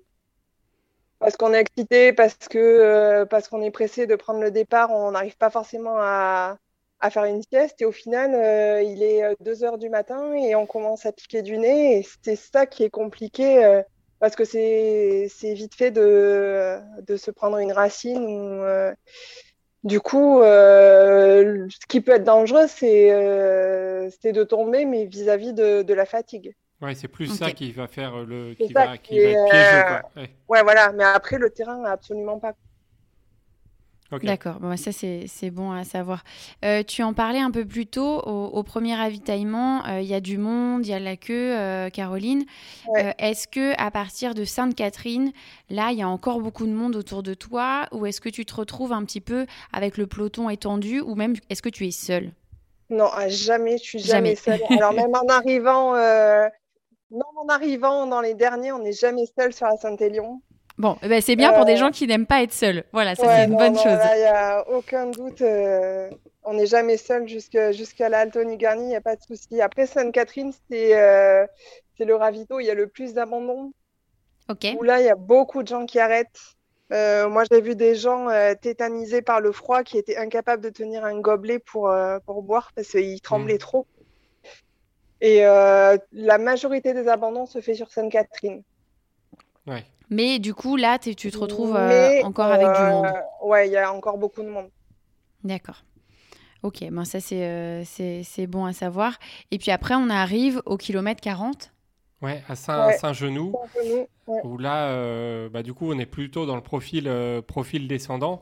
parce qu'on est excité, parce que parce qu'on est pressé de prendre le départ, on n'arrive pas forcément à, à, faire une sieste et au final euh, il est 2 heures du matin et on commence à piquer du nez et c'est ça qui est compliqué euh, parce que c'est c'est vite fait de de se prendre une racine du coup ce qui peut être dangereux c'est c'est de tomber mais vis-à-vis -vis de, de la fatigue. Ouais, c'est plus okay. ça qui va faire le, qui va, qui, qui va être piégeux, quoi. Ouais. ouais. voilà. Mais après, le terrain, absolument pas. Okay. D'accord, bon, ça c'est bon à savoir. Euh, tu en parlais un peu plus tôt, au, au premier ravitaillement, il euh, y a du monde, il y a la queue, euh, Caroline. Ouais. est-ce que à partir de Sainte-Catherine, là, il y a encore beaucoup de monde autour de toi, ou est-ce que tu te retrouves un petit peu avec le peloton étendu, ou même est-ce que tu es seule? Non, jamais, je suis jamais, jamais. seule. Alors même en arrivant, euh, même en arrivant dans les derniers, on n'est jamais seul sur la Saint-Élion. Bon, eh ben c'est bien euh... pour des gens qui n'aiment pas être seuls. Voilà, ça ouais, c'est une non, bonne non, chose. Il n'y a aucun doute. Euh, on n'est jamais seul jusqu'à jusqu'à la Altony-Garni, il n'y a pas de souci. Après Sainte-Catherine, c'est euh, le ravito, il y a le plus d'abandon. Ok. Où là, il y a beaucoup de gens qui arrêtent. Euh, moi, j'ai vu des gens euh, tétanisés par le froid qui étaient incapables de tenir un gobelet pour, euh, pour boire parce qu'ils tremblaient mmh. trop. Et euh, la majorité des abandons se fait sur Sainte-Catherine. Ouais. Mais du coup, là, tu te retrouves Mais, encore avec du monde. Ouais, il y a encore beaucoup de monde. D'accord. Ok, ben ça, c'est euh, bon à savoir. Et puis après, on arrive au kilomètre 40. Ouais, à Saint, Ouais. Saint-Genou. Ouais. où là, euh, bah, du coup, on est plutôt dans le profil, euh, profil descendant.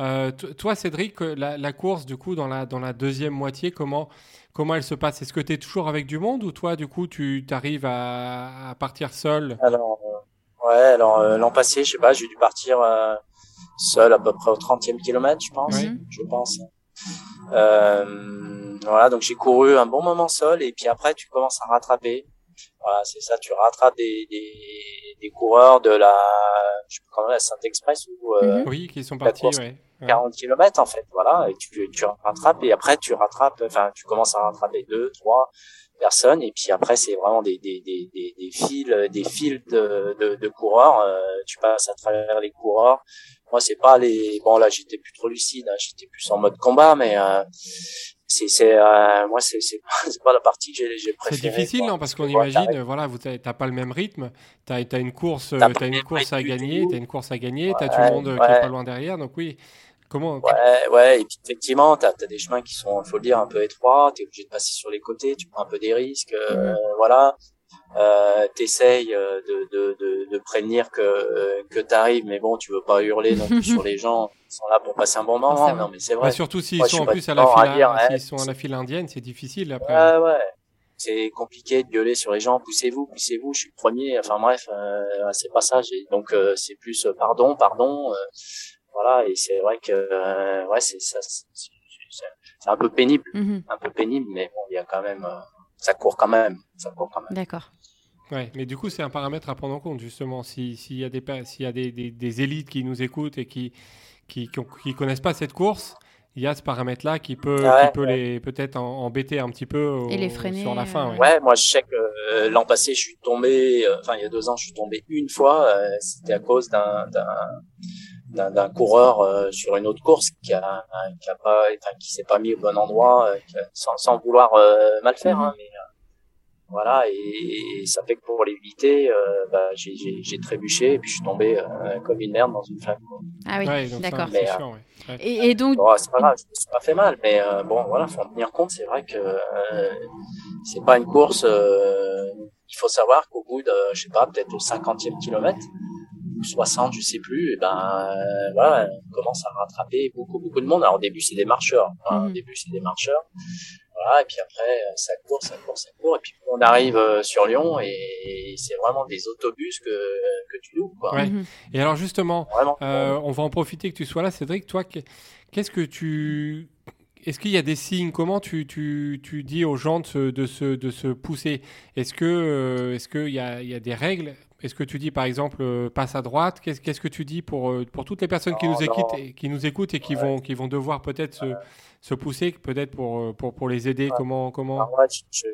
Euh, toi, Cédric, euh, la, la course, du coup, dans la, dans la deuxième moitié, comment, comment elle se passe? Est-ce que tu es toujours avec du monde ou toi, du coup, tu arrives à, à partir seul? Alors, euh, ouais, alors euh, l'an passé, je sais pas, j'ai dû partir euh, seul à peu près au 30e kilomètre, je pense. Oui. Je pense. Euh, voilà, donc j'ai couru un bon moment seul et puis après, tu commences à rattraper. Voilà, c'est ça, tu rattrapes des, des, des coureurs de la, je sais pas comment, la Saint-Express ou euh, Mhm. Oui, qui sont partis, course ouais. Ouais. 40 km en fait, voilà, et tu, tu rattrapes et après tu rattrapes, enfin tu commences à rattraper deux, trois personnes et puis après c'est vraiment des des des des, des fils, des fils de de, de coureurs, euh, tu passes à travers les coureurs. Moi c'est pas les, bon là j'étais plus trop lucide, hein, j'étais plus en mode combat, mais euh, c'est c'est euh, moi c'est c'est pas, la partie que j'ai j'ai C'est préférée. difficile, quoi, non Parce qu'on imagine, euh, voilà, vous t'as t'as pas le même rythme, tu as, une course, euh, T'as t'as une même course à gagner, tout. tu as une course à gagner, tu as Ouais, tout le monde euh, qui est pas loin derrière, donc oui. Comment Ouais, ouais, et puis effectivement, t'as as des chemins qui sont, faut le dire, un peu étroits, t'es obligé de passer sur les côtés, tu prends un peu des risques, euh, voilà. Euh, t'essayes euh, de, de, de, de prévenir que euh, que t'arrives, mais bon, tu veux pas hurler non plus sur les gens qui sont là pour passer un bon moment. Forcément. Non, mais c'est Bah, vrai. Surtout s'ils sont en plus à la d'accord à file, dire, s'ils ouais. sont à la file indienne, c'est difficile après. Ouais, ouais. C'est compliqué de gueuler sur les gens. Poussez-vous, poussez-vous. Je suis le premier. Enfin bref, euh, c'est pas ça. Donc euh, c'est plus euh, pardon, pardon. Voilà. Et c'est vrai que euh, ouais, c'est ça. c'est- un peu pénible, Mhm. un peu pénible, mais bon, il y a quand même, euh, ça court quand même, ça court quand même. D'accord. Ouais, mais du coup, c'est un paramètre à prendre en compte, justement. Si- S'il y a, des, s'il y a des, des- des élites qui nous écoutent et qui qui, qui, ont- qui connaissent pas cette course, il y a ce paramètre-là qui peut, Ah ouais, qui peut les peut-être embêter un petit peu au- Et les freiner, sur la fin. euh, ouais. Ouais, moi je sais que euh, l'an passé, je suis tombé, euh, enfin il y a deux ans, je suis tombé une fois. euh, C'était à cause d'un d'un coureur euh, sur une autre course qui a qui a pas, enfin qui s'est pas mis au bon endroit, euh, qui a- sans sans vouloir euh, mal faire, hein, mais euh, voilà. Et, et ça fait que pour l'éviter, euh, bah, j'ai j'ai j'ai trébuché et puis je suis tombé euh, comme une merde dans une flaque. Ah oui, Ouais, d'accord. c'est Mais, sûr, ouais. Ouais. Et, et donc, Bon, c'est pas grave, je me suis pas fait mal, mais euh, bon, voilà, faut en tenir compte. C'est vrai que euh, c'est pas une course. euh, il faut savoir qu'au bout de, je sais pas, peut-être au 50e kilomètre ou 60, je sais plus, et ben euh, voilà, on commence à rattraper beaucoup beaucoup de monde. Alors au début c'est des marcheurs, hein, au Mhm. début c'est des marcheurs. Voilà, et puis après euh, ça court, ça court, ça court, et puis on arrive euh, sur Lyon et, c'est vraiment des autobus que que tu loues, quoi. Ouais. Mhm. Et alors justement, Vraiment. Euh, on va en profiter que tu sois là, Cédric. Toi, que- qu'est-ce que tu. Est-ce qu'il y a des signes Comment tu, tu, tu dis aux gens de se, de se, de se pousser? Est-ce que euh, est-ce qu'il y a, il y a des règles? Est-ce que tu dis par exemple euh, passe à droite? Qu'est-ce qu'est-ce que tu dis pour, euh, pour toutes les personnes qui, Non, nous écoutent et, qui nous écoutent et qui, Ouais. vont, qui vont devoir peut-être se, se pousser, peut-être pour, pour, pour les aider? Comment, comment... Alors, je,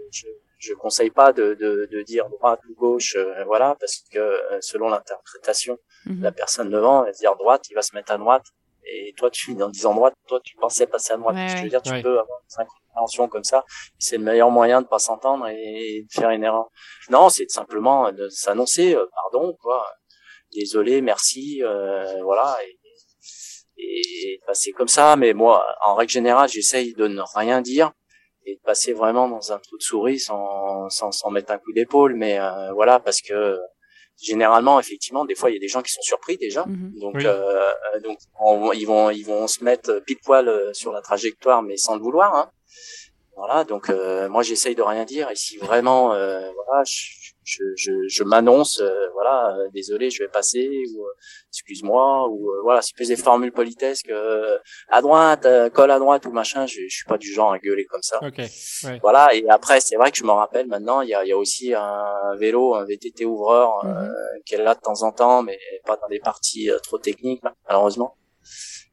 je, conseille pas de, de, de dire droite ou gauche, euh, voilà, parce que selon l'interprétation Mhm. la personne devant, elle va se dire droite, il va se mettre à droite, et toi, tu en disant droite, toi, tu pensais passer à droite. Ouais, je veux dire, tu Ouais. peux avoir une incompréhension comme ça. C'est le meilleur moyen de pas s'entendre et de faire une erreur. Non, c'est simplement de s'annoncer, euh, pardon, quoi. Désolé, merci, euh, voilà. Et, et de passer comme ça. Mais moi, en règle générale, j'essaye de ne rien dire et de passer vraiment dans un trou de souris sans, sans, sans mettre un coup d'épaule. Mais euh, voilà, parce que généralement, effectivement, des fois, il y a des gens qui sont surpris déjà. Mhm. Donc, Oui. euh, donc on- ils vont ils vont se mettre pile poil euh, sur la trajectoire, mais sans le vouloir. Hein. Voilà, donc euh, moi j'essaye de rien dire et si vraiment euh, voilà je je, je, je m'annonce euh, voilà euh, désolé je vais passer ou euh, excuse-moi ou euh, voilà c'est plus des formules politesques euh, à droite euh, colle à droite ou machin je, je suis pas du genre à gueuler comme ça Ok. Ouais. voilà et après c'est vrai que je me rappelle maintenant il y a, il y a aussi un vélo un VTT ouvreur euh, Mhm. qui est là de temps en temps mais pas dans des parties euh, trop techniques malheureusement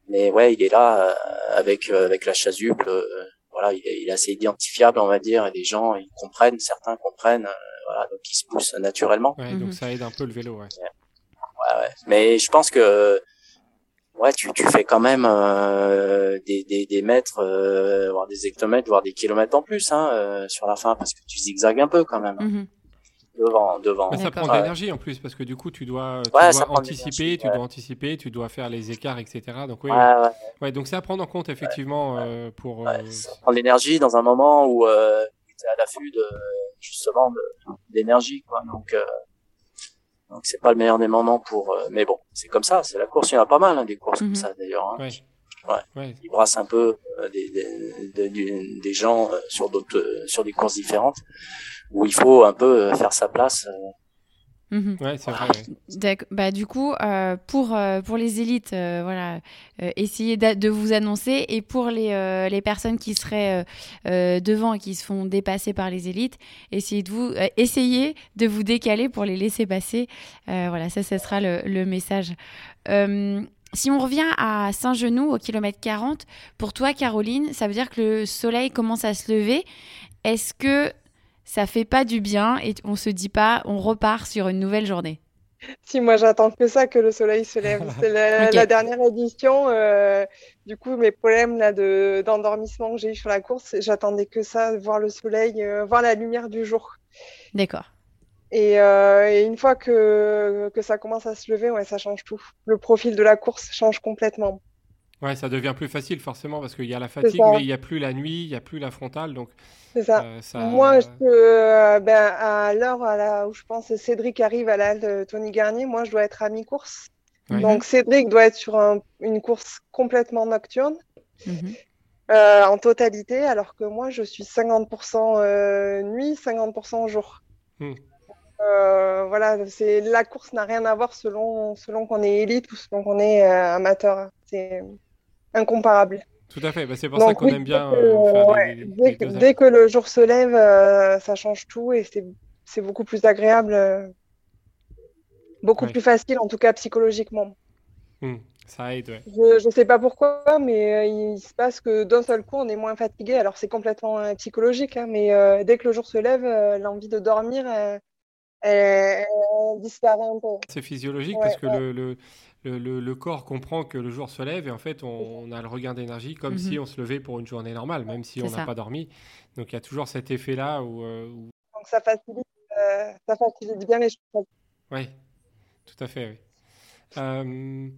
mais ouais il est là euh, avec euh, avec la chasuble euh, voilà il est, il est assez identifiable on va dire et les gens ils comprennent certains comprennent euh, voilà donc ils se poussent naturellement Ouais, Mhm. Donc ça aide un peu le vélo. Ouais. Ouais, ouais. Mais je pense que ouais, tu, tu fais quand même euh, des, des, des mètres, euh, voire des hectomètres, voire des kilomètres en plus hein, euh, sur la fin, parce que tu zigzagues un peu quand même Mhm. devant, devant. Mais ça prend de Ouais. l'énergie en plus parce que du coup tu dois, tu Ouais, anticiper, tu ouais. dois anticiper, tu dois faire les écarts, etc. Donc oui, Ouais, ouais, ouais, donc c'est à prendre en compte effectivement euh, pour. ouais. euh, Ça prend de l'énergie dans un moment où euh, es à l'affût de justement d'énergie quoi. Donc donc c'est pas le meilleur des moments pour. mais bon, c'est comme ça, c'est la course. Il y en a pas mal hein, des courses comme mhm. ça d'ailleurs. Hein. Ouais. Ouais. Il brasse un peu des, des, des, des, gens sur d'autres, sur des courses différentes où il faut un peu faire sa place Ouais, c'est vrai. Bah, du coup, euh, pour, euh, pour les élites, euh, voilà, essayez de vous annoncer. Et pour les, les personnes qui seraient devant et qui se font dépasser par les élites, essayez de vous, essayez de vous décaler pour les laisser passer. voilà, ça, ce sera le, le message. si on revient à Saint-Genoux au kilomètre 40, pour toi, Caroline, ça veut dire que le soleil commence à se lever. Est-ce que ça fait pas du bien et on se dit pas, on repart sur une nouvelle journée. Si moi j'attends que ça, que le soleil se lève. C'est la, dernière édition. Euh, du coup, mes problèmes là de d'endormissement que j'ai eu sur la course, j'attendais que ça, voir le soleil, euh, voir la lumière du jour. D'accord. Et, euh, et, une fois que, que ça commence à se lever, ouais, ça change tout. Le profil de la course change complètement. Ouais, ça devient plus facile forcément parce qu'il y a la fatigue, mais il n'y a plus la nuit, il n'y a plus la frontale. Donc, c'est ça. Euh, moi, je, euh, ben, à l'heure où je pense que Cédric arrive à la de Tony Garnier, moi, je dois être à mi-course. Donc, Cédric doit être sur une course complètement nocturne. Mhm. Euh, en totalité, alors que moi, je suis 50% nuit, 50% jour. Hmm. voilà, c'est la course n'a rien à voir selon selon qu'on est élite ou selon qu'on est amateur. C'est incomparable. Tout à fait, bah, c'est pour ça qu'on aime bien euh, dès, que, le jour se lève, euh, ça change tout et c'est beaucoup plus agréable, euh, beaucoup plus facile en tout cas psychologiquement. Hmm, ça aide, ouais. Je ne sais pas pourquoi, mais il se passe que d'un seul coup on est moins fatigué. Alors c'est complètement psychologique, hein, mais dès que le jour se lève, l'envie de dormir, elle, disparaît un peu. C'est physiologique parce que le le, corps comprend que le jour se lève et en fait on, a le regain d'énergie comme si mhm. on se levait pour une journée normale, même si on n'a pas dormi. Donc il y a toujours cet effet-là où, euh, Donc ça facilite, euh, ça facilite bien les choses. Oui, tout à fait. Euh,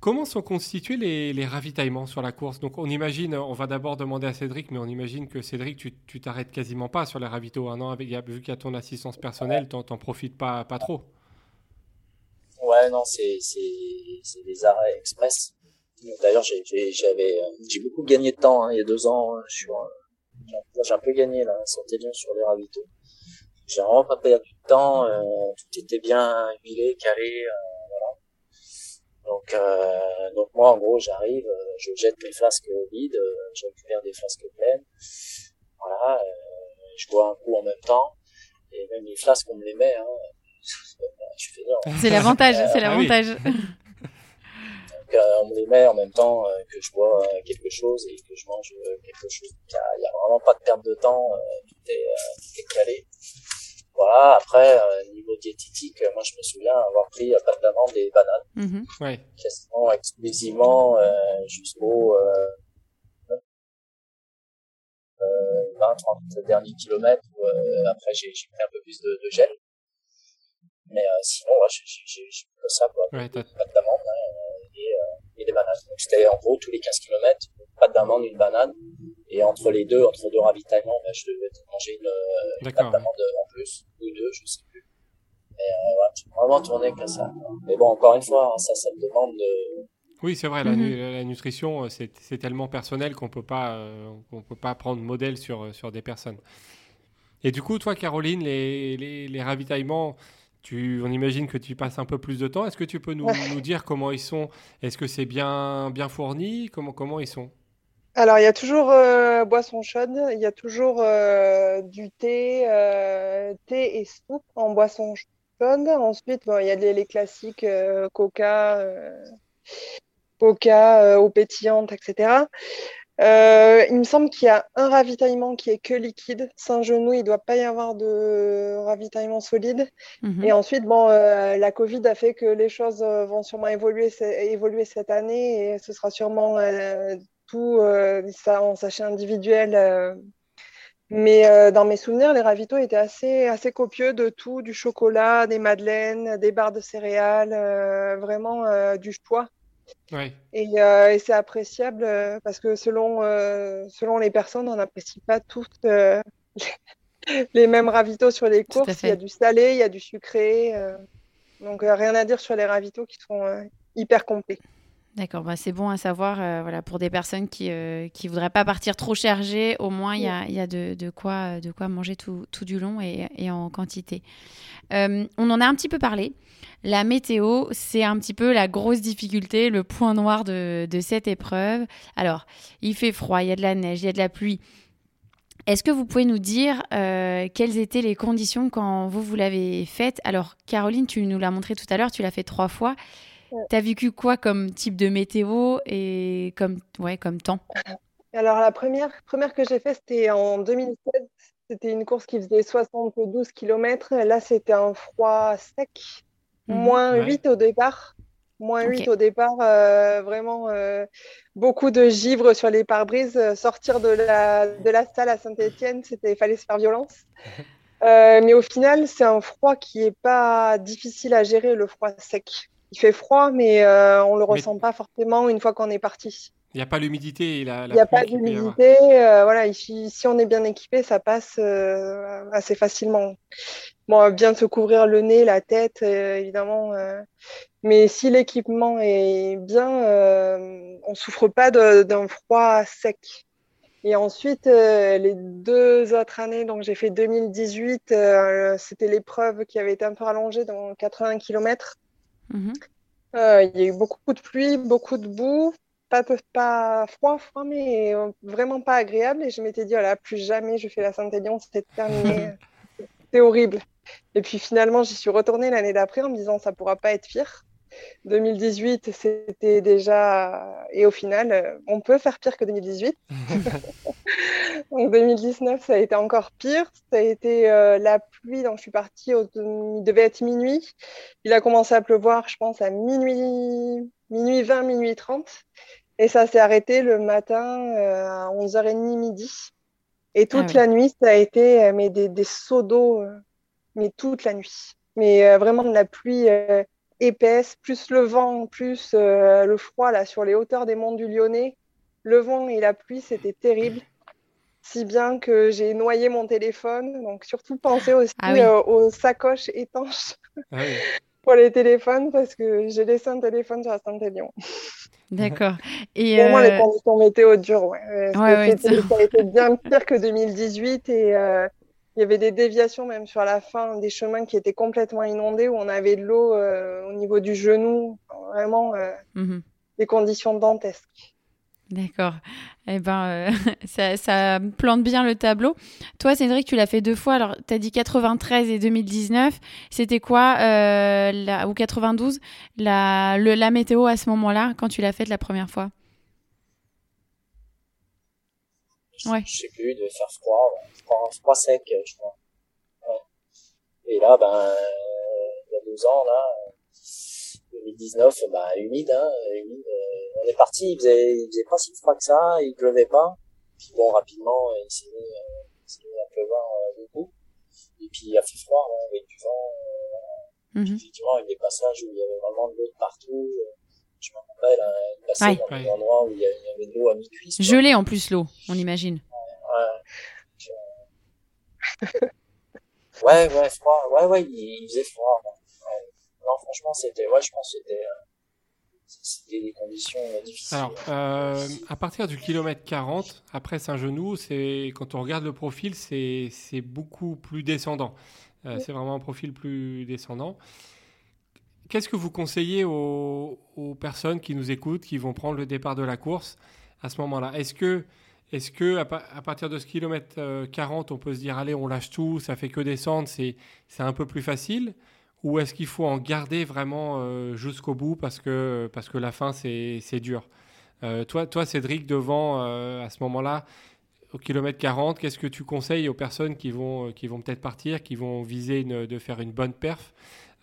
comment sont constitués les, ravitaillements sur la course? Donc on imagine, on va d'abord demander à Cédric, mais on imagine que Cédric, tu t'arrêtes quasiment pas sur les ravitaux. Hein, non vu qu'il y a ton assistance personnelle, tu n'en profites pas, pas trop. Ouais, non, c'est c'est des arrêts express. D'ailleurs, j'ai j'avais j'ai beaucoup gagné de temps hein, il y a deux ans euh, sur j'ai un peu gagné là, Saint-Élion sur les ravitaux. J'ai vraiment pas perdu de temps, euh, tout était bien huilé, calé, euh, voilà. Donc euh, donc moi en gros j'arrive, je jette mes flasques vides, je récupère des flasques pleines, voilà, je bois un coup en même temps et même les flasques on me les met. Hein, c'est l'avantage, c'est ah l'avantage. Donc, euh, on me les met en même temps euh, que je bois euh, quelque chose et que je mange quelque chose. Il n'y a, vraiment pas de perte de temps, tout est, tout, est, calé. Voilà, après, niveau diététique, moi je me souviens avoir pris pas d'amande et bananes. Mm ouais. Quasiment exclusivement jusqu'au 20-30 derniers kilomètres où après j'ai pris un peu plus de, de gel. Mais euh, sinon, ouais, j'ai que ça, quoi. Ouais, pas d'amande hein, et, euh, et, des bananes. Donc c'était en gros tous les 15 km, pas d'amande, une banane. Et entre les deux, entre deux ravitaillements, ben, je devais manger une, euh, une d'amande en plus, ou deux, je sais plus. Mais euh, ouais, j'ai vraiment tourné que ça. Mais bon, encore une fois, hein, ça, ça me demande de... Oui, c'est vrai, la, mhm. la, nutrition, c'est tellement personnel qu'on peut pas, euh, qu'on peut pas prendre modèle sur, sur des personnes. Et du coup, toi, Caroline, les, les, les ravitaillements, tu, on imagine que tu passes un peu plus de temps. Est-ce que tu peux nous, nous dire comment ils sont? Est-ce que c'est bien, bien fourni? Comment, comment ils sont? Alors, il y a toujours euh, boisson chaude, il y a toujours euh, du thé, euh, thé et soupe en boisson chaude. Ensuite, bon, il y a les, les classiques coca, coca eau pétillante, etc. Euh, il me semble qu'il y a un ravitaillement qui est que liquide. Saint-Genou, il ne doit pas y avoir de ravitaillement solide. Mhm. Et ensuite, bon, euh, la Covid a fait que les choses euh, vont sûrement évoluer, évoluer cette année et ce sera sûrement tout ça en sachet individuel. mais dans mes souvenirs, les ravitaux étaient assez, assez copieux de tout, du chocolat, des madeleines, des barres de céréales, vraiment du choix. Ouais. Et, euh, et c'est appréciable euh, parce que selon, euh, selon les personnes, on n'apprécie pas tous les mêmes ravitaux sur les courses. Il y a du salé, il y a du sucré. donc rien à dire sur les ravitaux qui sont hyper complets. D'accord, bah c'est bon à savoir. voilà, pour des personnes qui ne voudraient pas partir trop chargées, au moins il y a, y a de, de, quoi, de quoi manger tout, tout du long et, et en quantité. on en a un petit peu parlé. La météo, c'est un petit peu la grosse difficulté, le point noir de, cette épreuve. Alors, il fait froid, il y a de la neige, il y a de la pluie. Est-ce que vous pouvez nous dire euh, quelles étaient les conditions quand vous, vous l'avez faite? Alors, Caroline, tu nous l'as montré tout à l'heure, tu l'as fait trois fois. Tu as vécu quoi comme type de météo et comme, ouais, comme temps? Alors, la première, première que j'ai faite, c'était en 2016. C'était une course qui faisait 72 km. Là, c'était un froid sec. Mhm. Moins 8 au départ. Moins 8 au départ, euh, vraiment euh, beaucoup de givre sur les pare-brises. Euh, sortir de la, de la salle à Saint-Etienne, il fallait se faire violence. mais au final, c'est un froid qui n'est pas difficile à gérer, le froid sec. Il fait froid, mais on ne le ressent pas forcément une fois qu'on est parti. Il n'y a pas l'humidité. Il n'y a pas d'humidité. voilà, ici, si on est bien équipé, ça passe assez facilement. Bon, bien se couvrir le nez, la tête, euh, évidemment. Euh. mais si l'équipement est bien, euh, on souffre pas d'un froid sec. Et ensuite, les deux autres années, donc j'ai fait 2018, c'était l'épreuve qui avait été un peu rallongée dans 80 km. Mhm. il y a eu beaucoup de pluie, beaucoup de boue, pas, pas froid, froid, mais vraiment pas agréable. Et je m'étais dit, voilà, plus jamais je fais la Saint-Élion, c'était terminé. c'est horrible. Et puis finalement, j'y suis retournée l'année d'après en me disant ça pourra pas être pire. 2018, c'était déjà. Et au final, on peut faire pire que 2018. donc 2019, ça a été encore pire. Ça a été euh, la pluie. Donc je suis partie, au... il devait être minuit. Il a commencé à pleuvoir, je pense, à minuit, minuit 20, minuit 30. Et ça s'est arrêté le matin euh, à 11h30 midi. Et toute ah la nuit, ça a été euh, mais des, des seaux d'eau mais toute la nuit. Mais euh, vraiment de la pluie euh, épaisse, plus le vent, plus euh, le froid là sur les hauteurs des monts du Lyonnais. Le vent et la pluie, c'était terrible. Si bien que j'ai noyé mon téléphone. Donc surtout pensez aussi ah aux sacoches étanches ah pour les téléphones parce que j'ai laissé un téléphone sur la Saint-Élion. D'accord. Et Pour moi, les conditions météo dures, ouais. ça a été bien pire que 2018 et il y avait des déviations même sur la fin, des chemins qui étaient complètement inondés, où on avait de l'eau euh, au niveau du genou, vraiment euh, mhm. des conditions dantesques. D'accord. Eh ben, euh, ça, ça, plante bien le tableau. Toi, Cédric, tu l'as fait deux fois. Alors, tu as dit 93 et 2019. C'était quoi, la, ou 92, la, le, la météo à ce moment-là, quand tu l'as faite la première fois? Ouais. Je sais plus, de faire froid froid sec, je crois. Et là, ben, il y a deux ans, là, 2019, ben, humide, hein, humide. Euh, on est parti, il faisait, il faisait pas si froid que ça, il pleuvait pas. Puis bon, rapidement, il s'est mis, euh, il mis à pleuvoir euh, beaucoup. Et puis il a fait froid, hein, avec du vent. Mm Effectivement, avec des passages où il y avait vraiment de l'eau de partout. Je me rappelle, hein, une passage dans des endroits où il y avait de l'eau à mi-cuisse. Gelé en plus l'eau, on imagine. Ouais. ouais, ouais, froid. Ouais, ouais, il, faisait froid. Non, franchement, c'était, ouais, je pense que c'était, euh, c'était des conditions euh, difficiles. Alors, euh, à partir du kilomètre 40, après Saint-Genou, c'est, quand on regarde le profil, c'est, c'est beaucoup plus descendant. C'est vraiment un profil plus descendant. Qu'est-ce que vous conseillez aux, personnes qui nous écoutent, qui vont prendre le départ de la course à ce moment-là? Est-ce que est-ce que à, partir de ce kilomètre 40, euh, on peut se dire allez, on lâche tout, ça fait que descendre, c'est un peu plus facile? Ou est-ce qu'il faut en garder vraiment euh, jusqu'au bout parce que, parce que la fin, c'est dur? Euh, toi, toi, Cédric, devant, à ce moment-là, au kilomètre 40, qu'est-ce que tu conseilles aux personnes qui vont, qui vont peut-être partir, qui vont viser de faire une bonne perf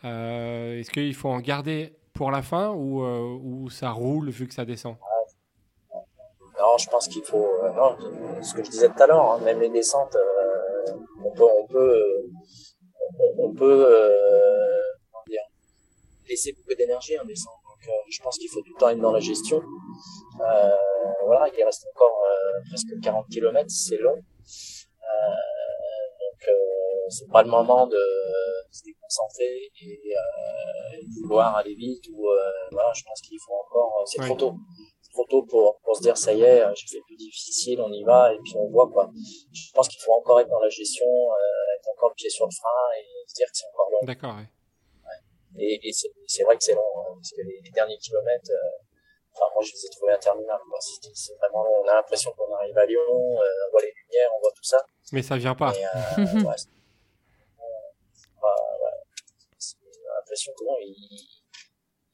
Est-ce qu'il faut en garder pour la fin ou, ou ça roule vu que ça descend? Non, je pense qu'il faut. Euh, non, ce que je disais tout à l'heure, hein, même les descentes, euh, on peut, on peut, on, peut dire, laisser beaucoup d'énergie en descente. Donc, je pense qu'il faut tout le temps être dans la gestion. voilà, il reste encore presque 40 km, c'est long. donc, c'est pas le moment de se déconcentrer et euh, vouloir aller vite ou voilà je pense qu'il faut encore c'est trop tôt trop tôt pour, pour se dire ça y est j'ai fait plus difficile on y va et puis on voit quoi je pense qu'il faut encore être dans la gestion être encore le pied sur le frein et se dire que c'est encore long d'accord ouais. et, et c'est vrai que c'est long hein, parce que les, les derniers kilomètres Enfin, moi, je les ai trouvés interminables. C'est vraiment, on a l'impression qu'on arrive à Lyon, euh, on voit les lumières, on voit tout ça. Mais ça vient pas. Euh, ouais, on a l'impression que non, il.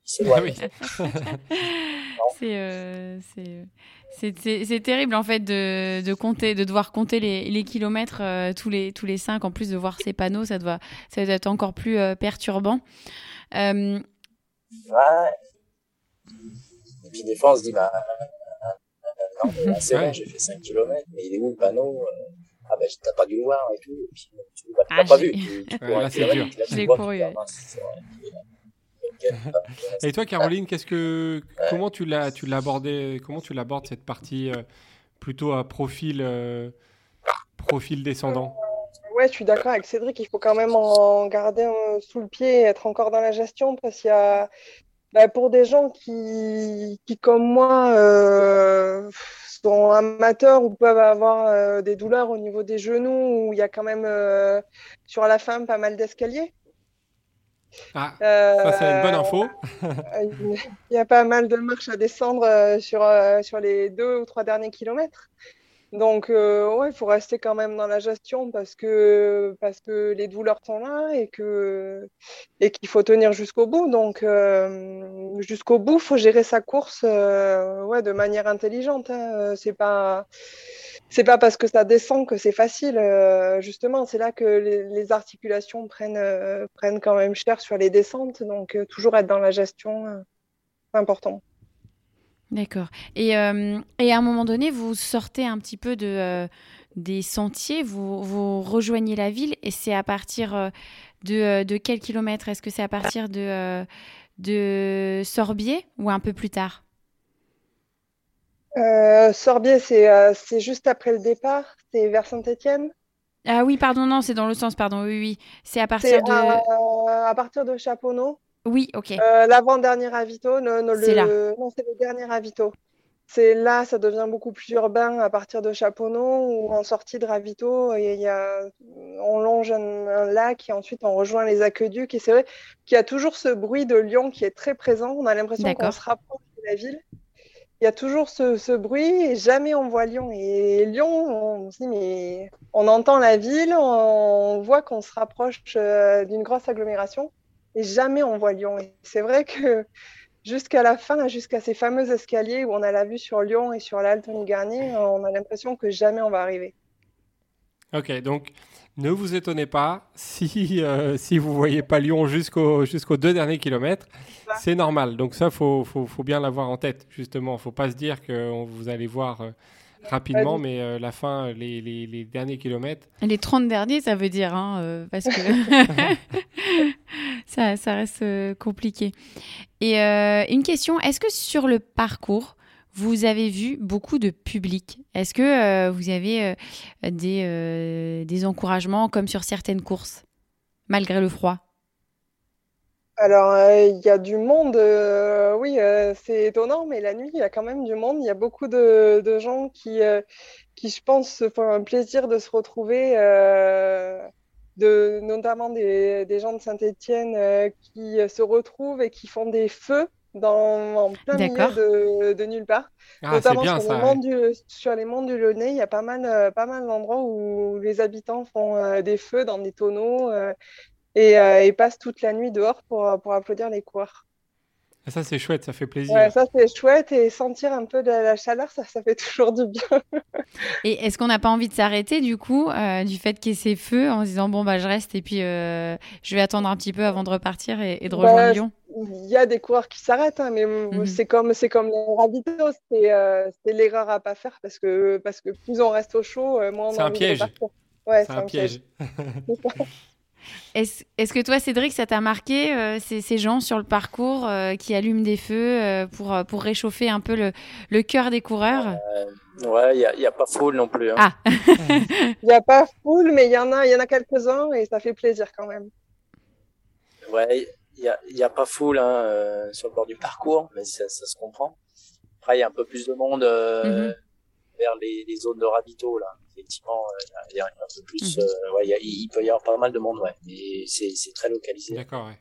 Oui. c'est euh, c'est terrible en fait de, de, compter, de devoir compter les, les kilomètres euh, tous les tous les cinq. En plus de voir ces panneaux, ça doit ça doit être encore plus euh, perturbant. ouais. Et puis des fois, on se dit, bah, non, c'est bon, j'ai fait 5 km, mais il est où le panneau Ah, ben, t'as pas dû le voir et tout. Et puis, tu l'as Ah, pas vu. Tu, tu Ouais, cours là, un c'est dur. Je l'ai couru, ah, Et toi, Caroline, qu'est-ce que, comment tu l'as, tu l'as abordé, comment tu l'abordes cette partie euh, plutôt à profil, euh, profil descendant? Ouais, je suis d'accord avec Cédric, il faut quand même en garder euh, sous le pied et être encore dans la gestion parce qu'il y a, bah, pour des gens qui, qui comme moi, euh, sont amateurs ou peuvent avoir euh, des douleurs au niveau des genoux, où il y a quand même euh, sur la fin pas mal d'escaliers? Ah, Euh, ça c'est une bonne info. Il y a pas mal de marches à descendre sur, sur les deux ou trois derniers kilomètres. Donc, euh, il faut rester quand même dans la gestion parce que, parce que les douleurs sont là et que, et qu'il faut tenir jusqu'au bout. Donc, euh, jusqu'au bout, il faut gérer sa course euh, de manière intelligente. Hein. C'est pas, parce que ça descend que c'est facile. Justement, c'est là que les, articulations prennent, prennent quand même cher sur les descentes. Donc, toujours être dans la gestion, c'est important. D'accord. Et, euh, et à un moment donné, vous sortez un petit peu de, euh, des sentiers, vous, vous rejoignez la ville et c'est à partir euh, de, de quel kilomètre? Est-ce que c'est à partir de, de Sorbier ou un peu plus tard? Euh, Sorbier, c'est juste après le départ, c'est vers Saint-Étienne? Ah oui, pardon, non, c'est dans le sens, pardon, oui, oui. C'est à partir de... à, à partir de Chaponneau. Oui, ok. Euh, L'avant-dernier ravito, non, non, C'est le, là. non, c'est le dernier ravito. C'est là, ça devient beaucoup plus urbain à partir de Chaponneau ou en sortie de ravito. et Il y a, on longe un, un lac et ensuite on rejoint les aqueducs. Et c'est vrai qu'il y a toujours ce bruit de Lyon qui est très présent. On a l'impression qu'on se rapproche de la ville. Il y a toujours ce, ce bruit et jamais on voit Lyon. Et Lyon, on se dit, mais on entend la ville, on voit qu'on se rapproche euh, d'une grosse agglomération et jamais on voit Lyon. Et c'est vrai que jusqu'à la fin, jusqu'à ces fameux escaliers où on a la vue sur Lyon et sur l'Alpe Garnier, on a l'impression que jamais on va arriver. Ok, donc ne vous étonnez pas si, euh, si vous voyez pas Lyon jusqu'au, jusqu'aux deux derniers kilomètres. C'est normal. Donc ça, faut, faut, faut bien l'avoir en tête, justement. faut pas se dire que vous allez voir euh, rapidement, mais euh, la fin, les, les, les derniers kilomètres, Les 30 derniers, ça veut dire, hein, euh, parce que ça, ça reste euh, compliqué. Et euh, une question, est-ce que sur le parcours, vous avez vu beaucoup de public? Est-ce que euh, vous avez euh, des, euh, des encouragements comme sur certaines courses, malgré le froid? Alors, euh, il y a du monde, euh, oui, euh, c'est étonnant, mais la nuit, il y a quand même du monde. Il y a beaucoup de, de gens qui, qui, je pense, se font un plaisir de se retrouver, de, notamment des, des gens de Saint-Étienne qui se retrouvent et qui font des feux dans, en plein milieu de, de nulle part. ah, Notamment bien sur ça. les ouais. monts du, sur les monts du Lyonnais, il y a pas mal, pas mal d'endroits où les habitants font euh, des feux dans des tonneaux euh, et, euh, et passent toute la nuit dehors pour, pour applaudir les coureurs. Ah, Ça, c'est chouette, ça fait plaisir. Ouais, ça c'est chouette et sentir un peu de la chaleur, ça, ça fait toujours du bien. Et est-ce qu'on n'a pas envie de s'arrêter du coup, euh, du fait qu'il y ait ces feux, en se disant bon bah je reste et puis euh, je vais attendre un petit peu avant de repartir et, et de Bah, rejoindre Lyon? Il y a des coureurs qui s'arrêtent, hein, mais Mhm. c'est comme, c'est comme les ravitaux, c'est euh, c'est l'erreur à pas faire parce que, parce que plus on reste au chaud, euh, moins on C'est a un envie de piège. Ouais, C'est un piège. Est-ce est que toi, Cédric, ça t'a marqué euh, ces, ces, gens sur le parcours euh, qui allument des feux euh, pour, pour réchauffer un peu le, le cœur des coureurs? Ouais, il n'y a, a, pas foule non plus. Hein. Ah Il n'y a pas foule, mais il y en a, y en a quelques-uns et ça fait plaisir quand même. Ouais, il n'y a, y a pas foule hein, sur le bord du parcours, mais ça, ça se comprend. Après, il y a un peu plus de monde mm -hmm. vers les, les, zones de ravito là effectivement, il y, a un peu plus. Ouais, y a, il peut y avoir pas mal de monde, ouais. Mais c'est très localisé. D'accord, ouais.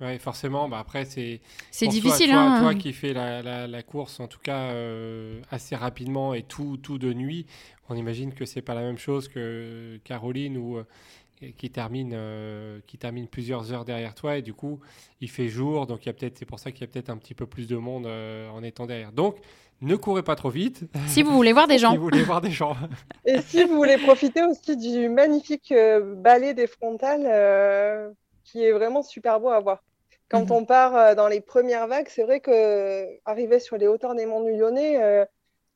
Ouais, forcément. Bah après, c'est. C'est difficile, toi, hein. Toi, toi qui fais la, la, la, course, en tout cas euh, assez rapidement et tout, tout de nuit, on imagine que c'est pas la même chose que Caroline ou euh, qui termine, euh, qui termine plusieurs heures derrière toi et du coup, il fait jour. Donc, il y a peut-être, c'est pour ça qu'il y a peut-être un petit peu plus de monde euh, en étant derrière. Donc, ne courez pas trop vite. Si vous voulez voir des gens. si vous voulez voir des gens. Et si vous voulez profiter aussi du magnifique euh, balai des frontales, euh, qui est vraiment super beau à voir. Quand Mhm. on part euh, dans les premières vagues, c'est vrai que arriver sur les hauteurs des Monts du Lyonnais, euh,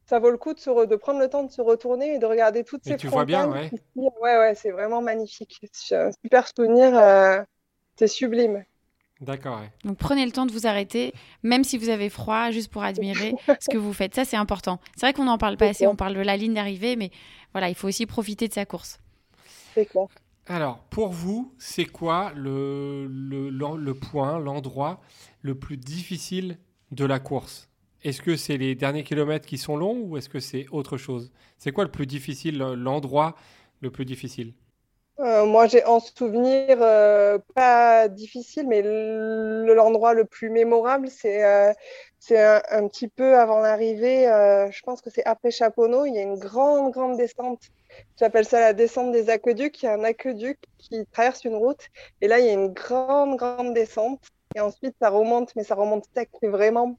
ça vaut le coup de, se re- de prendre le temps de se retourner et de regarder toutes Et ces tu vois bien, frontales. ouais. qui- Ouais, ouais, c'est vraiment magnifique. C'est un super souvenir, euh, c'est sublime. D'accord, ouais. Donc prenez le temps de vous arrêter, même si vous avez froid, juste pour admirer ce que vous faites. Ça, c'est important. C'est vrai qu'on n'en parle pas assez. On parle de la ligne d'arrivée, mais voilà, il faut aussi profiter de sa course. C'est clair. Alors, pour vous, c'est quoi le, le, le point, l'endroit le plus difficile de la course? Est-ce que c'est les derniers kilomètres qui sont longs ou est-ce que c'est autre chose? C'est quoi le plus difficile, l'endroit le plus difficile? Euh, moi, j'ai en souvenir euh, pas difficile, mais le- l'endroit le plus mémorable, c'est euh, un, un petit peu avant l'arrivée. euh, je pense que c'est après Chaponneau. Il y a une grande, grande descente. J'appelle ça la descente des aqueducs. Il y a un aqueduc qui traverse une route. Et là, il y a une grande, grande descente. Et ensuite, ça remonte, mais ça remonte sec, vraiment.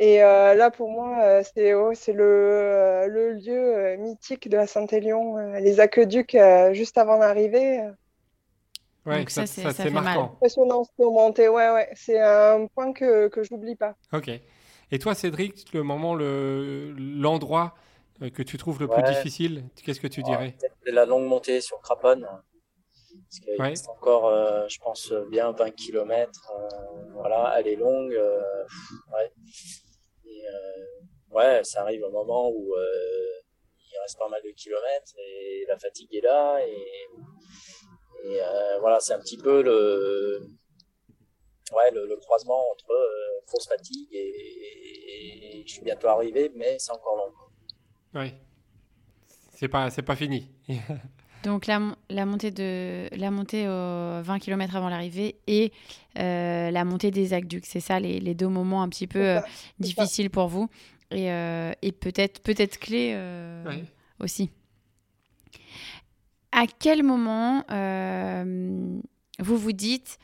Et euh, là, pour moi, euh, c'est oh, c'est le, euh, le lieu mythique de la Saint-Élion, les aqueducs juste avant l'arrivée. Ouais, Donc ça, c'est- ça c'est marquant. Impressionnant ce ouais, ouais. C'est un point que, que je n'oublie pas. Ok. Et toi, Cédric, le moment, le, l'endroit que tu trouves le plus difficile, qu'est-ce que tu dirais? la longue montée sur Craponne. Parce qu'il Ouais. reste encore, euh, je pense, bien 20 km. voilà, elle est longue. euh, ouais. Et, euh, ouais, ça arrive un moment où euh, il reste pas mal de kilomètres et la fatigue est là. Et, euh, voilà, c'est un petit peu le, ouais, le, croisement entre grosse fatigue et je suis bientôt arrivé, mais c'est encore long. Oui. C'est pas, c'est pas fini. Donc la, la montée de la montée aux 20 km avant l'arrivée et euh, la montée des aqueducs, c'est ça les, les deux moments un petit peu euh, ça. difficiles pour vous et, euh, et peut-être peut-être clés Ouais. aussi. À quel moment vous vous dites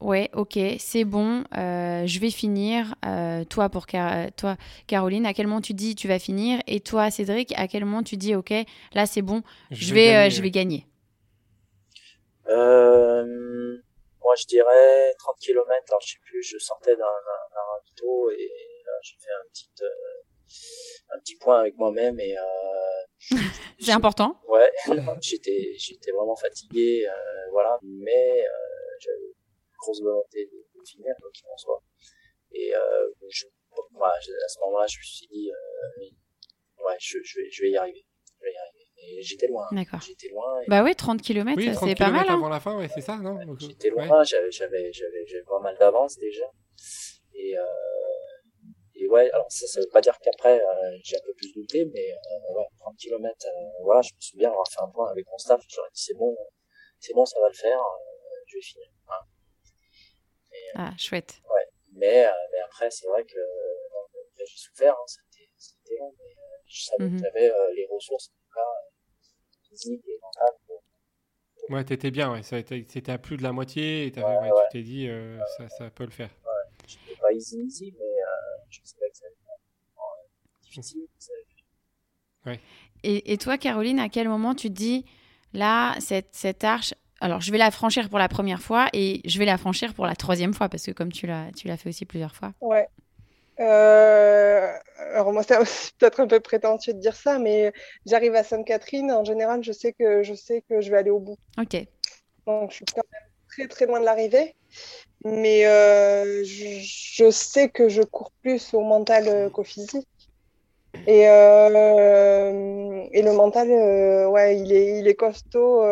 ouais ok c'est bon euh, je vais finir euh, toi pour Car- toi Caroline à quel moment tu dis tu vas finir? Et toi Cédric à quel moment tu dis ok là c'est bon je vais, euh, gagner, je vais gagner? Euh, moi, je dirais 30 km. Alors, je sais plus, je sortais d'un, ravito et j'ai fait un petit, euh, un petit point avec moi-même et, euh, C'est important. ouais, j'étais, j'étais vraiment fatigué, euh, voilà, mais, euh, j'avais grosse volonté de, de finir, quoi qu'il en soit. Et, euh, je, voilà, à ce moment-là, je me suis dit, euh, ouais, je, je vais, je vais y arriver. Je vais y arriver. Et j'étais loin. D'accord. J'étais loin. Et, Bah oui, 30 km, Oui, 30 c'est pas mal. hein. avant la fin, ouais, c'est ça, non Donc, J'étais ouais. loin, j'avais, j'avais, j'avais, j'avais pas mal d'avance déjà. Et, euh, et ouais, alors ça, ça veut pas dire qu'après, euh, j'ai un peu plus douté, mais euh, ouais, 30 km, voilà, je me souviens avoir fait un point avec mon staff, j'aurais dit c'est bon, c'est bon, ça va le faire, euh, je vais finir. Ah, chouette. Mais, euh, mais après, c'est vrai que euh, j'ai souffert, hein, c'était, long, mais euh, je savais Mhm. que j'avais euh, les ressources, en tout cas, euh, physiques et mentales pour Ouais, t'étais bien, ouais. C'était à plus de la moitié et t'avais- Ouais, ouais, ouais. tu t'es dit, euh, ça, ça peut le faire. C'était pas easy easy, mais euh, je savais que ça allait être difficile. être- Et, et toi, Caroline, à quel moment tu te dis, là, cette, cette arche, alors je vais la franchir pour la première fois et je vais la franchir pour la troisième fois, parce que comme tu l'as, tu l'as fait aussi plusieurs fois. Ouais. Euh, alors moi, c'est peut-être un peu prétentieux de dire ça, mais j'arrive à Sainte-Catherine. En général, je sais que je sais que je vais aller au bout. Ok. donc je suis quand même très très loin de l'arrivée. Mais euh, je, sais que je cours plus au mental qu'au physique. Et, et le mental, ouais, il est, il est costaud.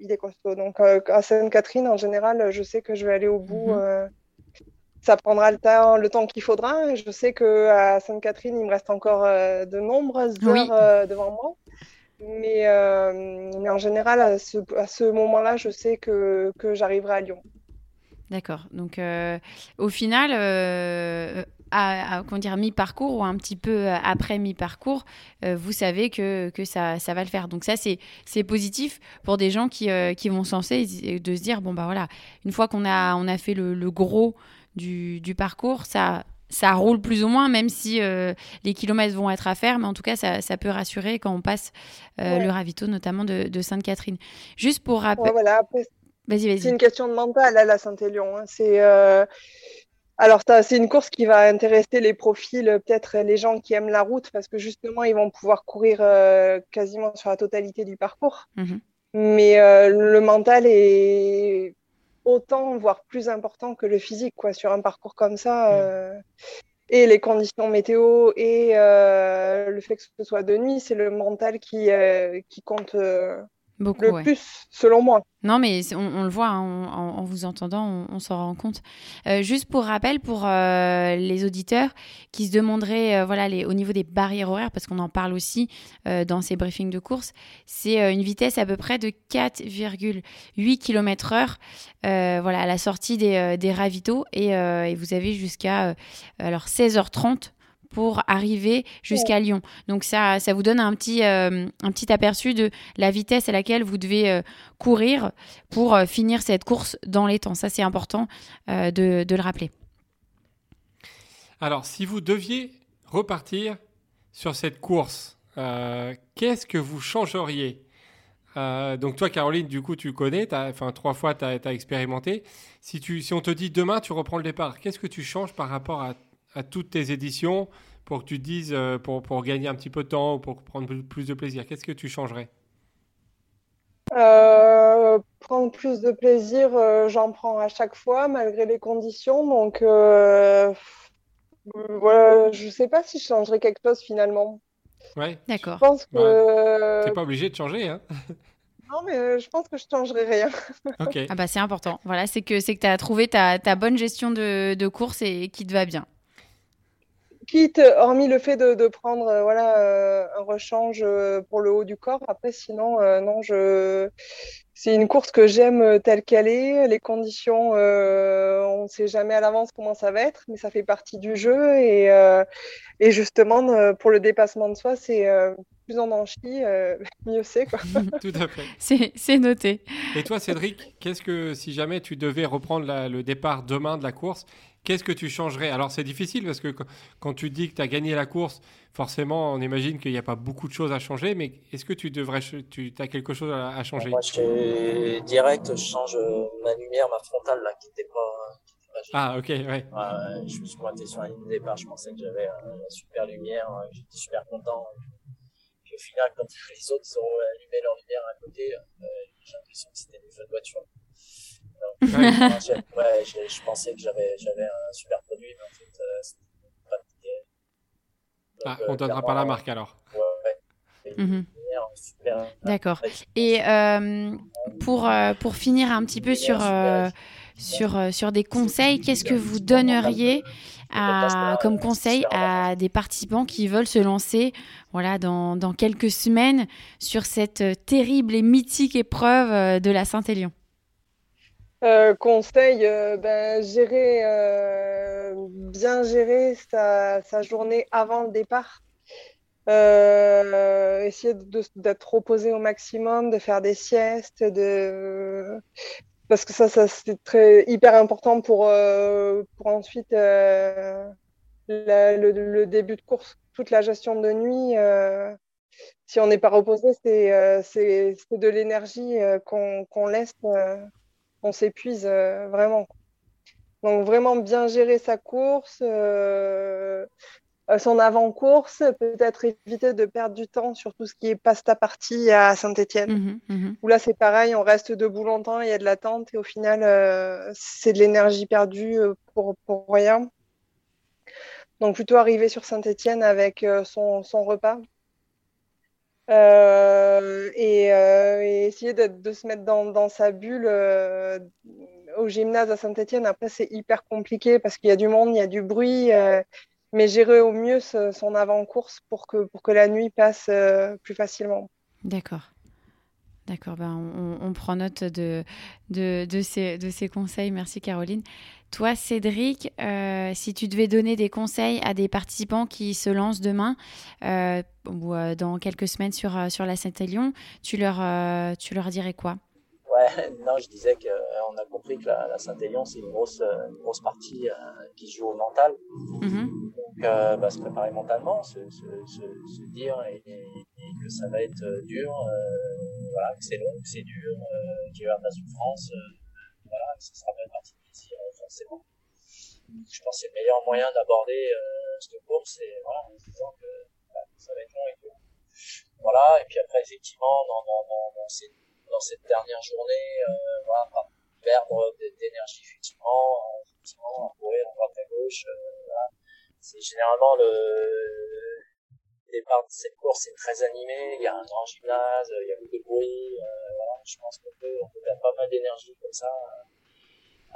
Il est costaud. Donc à Sainte-Catherine, en général, je sais que je vais aller au bout. Mhm ça prendra le temps, le temps qu'il faudra. Je sais qu'à Sainte-Catherine, il me reste encore euh, de nombreuses heures euh, devant moi. Mais, euh, mais, en général, à ce, moment-là, je sais que, que j'arriverai à Lyon. D'accord. Donc, au final, à, dire, mi-parcours ou un petit peu après mi-parcours, vous savez que, que ça, ça, va le faire. Donc ça, c'est positif pour des gens qui, qui vont censer de se dire, bon, bah voilà, une fois qu'on a, on a fait le, le gros du, parcours, ça, ça roule plus ou moins, même si euh, les kilomètres vont être à faire, mais en tout cas, ça, peut rassurer quand on passe euh, le ravito, notamment de, Sainte-Catherine. Juste pour rappeler. voilà, vas-y, vas-y. C'est une question de mental, à la Saint-Élion. Hein. C'est. Euh, alors, c'est une course qui va intéresser les profils, peut-être les gens qui aiment la route, parce que justement, ils vont pouvoir courir quasiment sur la totalité du parcours. Mmh mais le mental est autant, voire plus important que le physique, quoi, sur un parcours comme ça. Euh, et les conditions météo et euh, le fait que ce soit de nuit, c'est le mental qui, euh, qui compte Beaucoup, le plus, selon moi. Non, mais on, le voit hein, en, vous entendant, on, s'en rend compte. Euh, juste pour rappel, pour euh, les auditeurs qui se demanderaient, euh, voilà, les, au niveau des barrières horaires, parce qu'on en parle aussi dans ces briefings de course, c'est une vitesse à peu près de 4,8 km/h, voilà, à la sortie des, des ravitaux, et, et, vous avez jusqu'à alors 16h30 pour arriver jusqu'à Lyon. Donc ça, ça vous donne un petit, euh, un petit aperçu de la vitesse à laquelle vous devez euh, courir pour euh, finir cette course dans les temps. Ça, c'est important de, le rappeler. Alors, si vous deviez repartir sur cette course, qu'est-ce que vous changeriez? Donc toi, Caroline, du coup, tu connais, enfin trois fois, tu as, expérimenté. Si, tu, si on te dit demain, tu reprends le départ, qu'est-ce que tu changes par rapport à à toutes tes éditions pour que tu dises, euh, pour, pour, gagner un petit peu de temps ou pour prendre plus de plaisir Qu'est-ce que tu changerais? Euh, Prendre plus de plaisir, euh, j'en prends à chaque fois, malgré les conditions. Donc, voilà, je ne sais pas si je changerais quelque chose finalement. Ouais. D'accord. Je pense que. Tu n'es pas obligé de changer, hein Non, mais je pense que je changerai rien. ok. Ah bah c'est important. Voilà, c'est que c'est que tu as trouvé ta, ta bonne gestion de, de course et qui te va bien quitte, hormis le fait de, prendre euh, voilà, euh, un rechange euh, pour le haut du corps, après, sinon, non, je... c'est une course que j'aime telle qu'elle est. Les conditions, on ne sait jamais à l'avance comment ça va être, mais ça fait partie du jeu. Et, et justement, pour le dépassement de soi, c'est plus on en chie, mieux c'est. Tout à fait. C'est noté. Et toi, Cédric, qu'est-ce que, si jamais tu devais reprendre le départ demain de la course, Qu'est-ce que tu changerais? Alors c'est difficile parce que quand tu dis que tu as gagné la course, forcément on imagine qu'il n'y a pas beaucoup de choses à changer, mais est-ce que tu devrais, tu as quelque chose à, changer? Moi je direct, je change euh, ma lumière, ma frontale là qui n'était pas, ah, ok, ouais. Je me suis pointé sur la ligne de départ, je pensais que j'avais une super lumière, euh, j'étais super content. Puis au final, quand les autres ont allumé leur lumière à côté, euh, j'ai l'impression que c'était des feux de voiture ouais, je, pensais que j'avais un super produit, mais en fait, euh, pas ah, on ne euh, donnera pas la marque alors. D'accord. Et euh, pour, pour finir un petit peu sur, sur, sur des conseils, qu'est-ce que vous donneriez à, comme conseil à des participants qui veulent se lancer voilà, dans, dans quelques semaines sur cette terrible et mythique épreuve de la Saint-Élion? Euh, conseil, euh, ben, gérer, euh, bien gérer sa, journée avant le départ. essayer d'être reposé au maximum, de faire des siestes, parce que ça, c'est hyper important pour, ensuite le, début de course, toute la gestion de nuit. si on n'est pas reposé, c'est de l'énergie qu'on laisse on s'épuise euh, vraiment. Donc vraiment bien gérer sa course, euh, son avant-course, peut-être éviter de perdre du temps sur tout ce qui est pasta partie à Saint-Etienne. Mhm, mhm. Où là, c'est pareil, on reste debout longtemps, il y a de l'attente et au final, c'est de l'énergie perdue pour, pour rien. Donc plutôt arriver sur Saint-Etienne avec son, son, repas. Euh, et, euh, et, essayer de, se mettre dans, sa bulle euh, au gymnase à Saint-Etienne. Après, c'est hyper compliqué parce qu'il y a du monde, il y a du bruit, mais gérer au mieux son avant-course pour que, pour que la nuit passe plus facilement. D'accord. D'accord, ben on, prend note de, de, ces, de ces conseils. Merci Caroline. Toi, Cédric, euh, si tu devais donner des conseils à des participants qui se lancent demain euh, ou euh, dans quelques semaines sur, sur la Saint-Élion, tu leur, tu leur dirais quoi? Ouais, non, je disais qu'on a compris que la, Saint-Élion, c'est une grosse, une grosse partie qui joue au mental. Mm-hmm. Donc, bah, se préparer mentalement, se, se, se, dire et, que ça va être dur, voilà, que c'est long, que c'est dur, qu'il y avoir de la souffrance, voilà, que ça sera bien partie forcément. Je pense que c'est le meilleur moyen d'aborder euh, cette course et voilà, en disant que bah, ça va être long et tout. Voilà, et puis après, effectivement, dans, dans, dans, dans, cette, dernière journée, euh, voilà, pas perdre d'énergie, effectivement, effectivement, à courir à droite à gauche. Euh. C'est généralement le départ de cette course est très animé, il y a un grand gymnase, il y a beaucoup de bruit, voilà, je pense qu'on peut, on peut perdre pas mal d'énergie comme ça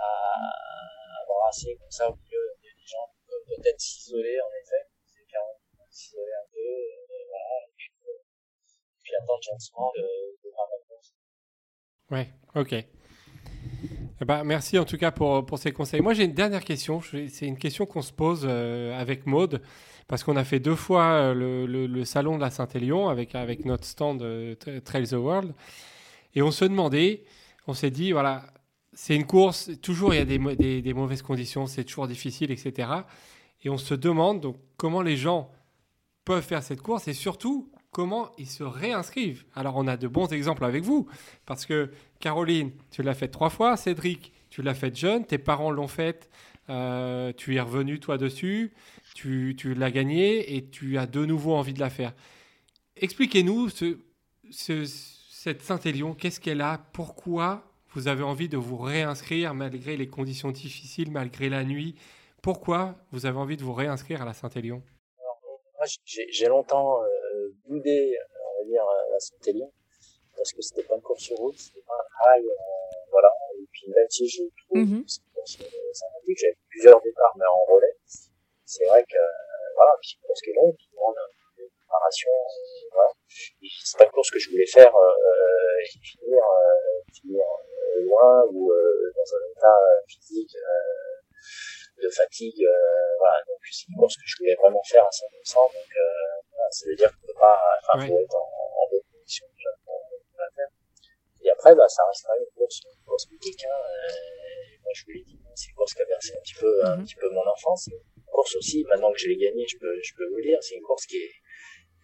à avoir assez comme ça au milieu des gens peut-être s'isoler en effet, c'est bien s'isoler un peu, et voilà, et puis, euh, attendre gentiment le, le course. Ouais, ok. Eh ben, merci en tout cas pour, pour ces conseils. Moi, j'ai une dernière question. C'est une question qu'on se pose euh, avec Maude, parce qu'on a fait deux fois euh, le, le, salon de la Saint-Élion avec, avec notre stand euh, Trails the World. Et on se demandait, on s'est dit, voilà, c'est une course, toujours il y a des, mauvaises conditions, c'est toujours difficile, etc. Et on se demande donc comment les gens peuvent faire cette course et surtout comment ils se réinscrivent. Alors on a de bons exemples avec vous, parce que Caroline, tu l'as fait trois fois, Cédric, tu l'as fait jeune, tes parents l'ont fait, euh, tu es revenu toi dessus, tu, l'as gagné et tu as de nouveau envie de la faire. Expliquez-nous ce, cette Saint-Élion, qu'est-ce qu'elle a, pourquoi vous avez envie de vous réinscrire malgré les conditions difficiles, malgré la nuit. Pourquoi vous avez envie de vous réinscrire à la Saint-Élion? Moi, j'ai longtemps euh, boudé, on va dire, la Saint-Élion, parce que c'était pas une course sur route, c'était pas un trail, euh, voilà. Et puis même si je trouve mm -hmm. sympathique, j'avais plusieurs départs, mais en relais. C'est vrai que, euh, voilà, puis une course qui est qui demande une préparation, euh, voilà. C'est pas une course que je voulais faire euh, et finir, euh, finir loin ou euh, dans un état euh, physique euh, de fatigue. voilà, donc c'est une course que je voulais vraiment faire à 100%. Donc voilà, ça veut dire qu'on peut pas, enfin, être en, en bonne condition déjà pour, la faire. Et après, bah, ça reste quand même une course, une course mythique. Hein. moi, je vous l'ai dit, c'est une course qui a versé un petit peu, un mhm. petit peu mon enfance. Une course aussi, maintenant que je l'ai gagnée, je peux, je peux vous le dire, c'est une course qui est,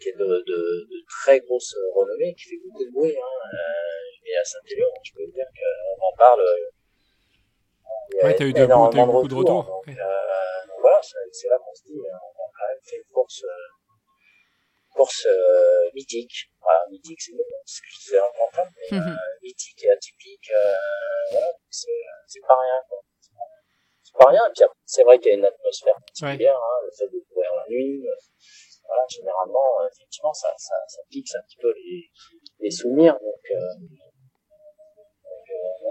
qui est de, de, de, très grosse renommée, qui fait beaucoup de bruit. Hein. Euh, et à Saint-Élion, je peux vous dire qu'on en parle. Euh, ouais, t'as eu, de, beaucoup, as beaucoup de retours. Donc, ouais. euh, donc voilà, c'est là qu'on se dit, hein, on a quand même fait une course, euh, course euh, mythique. Voilà, mythique, c'est ce que je disais en mais euh, mythique et atypique, voilà, c'est pas rien. C'est pas rien. Et puis c'est vrai qu'il y a une atmosphère particulière, ouais. hein, le fait de courir la nuit généralement, euh, effectivement, ça, ça, fixe un petit peu les, souvenirs. Donc, euh,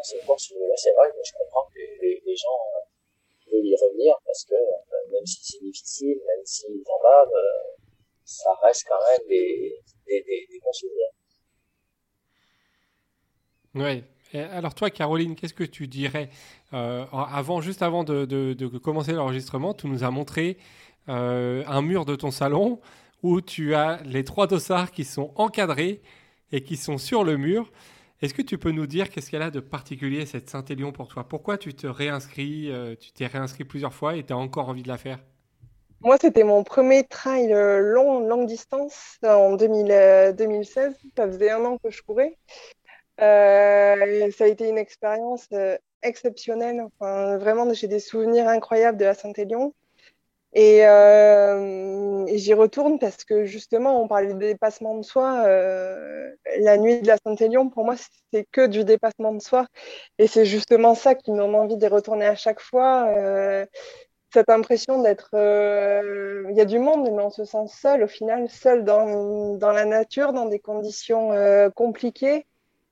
c'est vrai, je comprends que les, gens euh, veulent y revenir parce que euh, même si c'est difficile, même s'ils en bavent, ça reste quand même des, bons souvenirs. Oui. alors toi, Caroline, qu'est-ce que tu dirais avant, juste avant de commencer l'enregistrement, tu nous as montré euh, un mur de ton salon où tu as les trois dossards qui sont encadrés et qui sont sur le mur. Est-ce que tu peux nous dire qu'est-ce qu'elle a de particulier cette Saint-Élion pour toi? Pourquoi tu te réinscris euh, Tu t'es réinscrit plusieurs fois et tu as encore envie de la faire? Moi, c'était mon premier trail euh, long, longue distance en 2000, 2016. Ça faisait un an que je courais. Ça a été une expérience exceptionnelle. Enfin, vraiment, j'ai des souvenirs incroyables de la Saint-Élion. Et euh, et j'y retourne parce que justement, on parlait de dépassement de soi. Euh, la nuit de la Saint-Élion, pour moi, c'est que du dépassement de soi. Et c'est justement ça qui me donne envie d'y retourner à chaque fois. Euh, cette impression d'être. Il y a du monde, mais on se sent seul, au final, seul dans la nature, dans des conditions compliquées.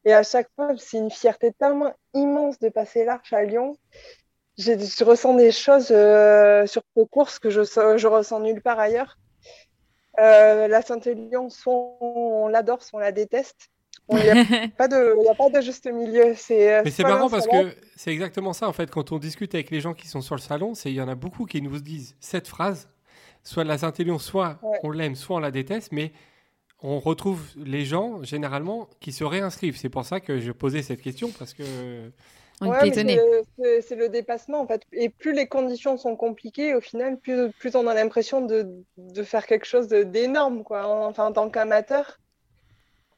Et à chaque fois, c'est une fierté tellement immense de passer l'arche à Lyon je ressens des choses euh, sur ce course que je, je ressens nulle part ailleurs. Euh, la Saint-Élion, soit on l'adore, soit on la déteste. Il n'y a, pas de, a pas de juste milieu. Euh, Mais c'est marrant parce que c'est exactement ça en fait. Quand on discute avec les gens qui sont sur le salon, il y en a beaucoup qui nous disent cette phrase soit la Saint-Élion, soit on l'aime, soit on la déteste. Mais on retrouve les gens généralement qui se réinscrivent. C'est pour ça que je posais cette question parce que c'est le dépassement en fait. Et plus les conditions sont compliquées, au final, plus, plus on a l'impression de, de, faire quelque chose d'énorme, quoi. Enfin, en tant qu'amateur,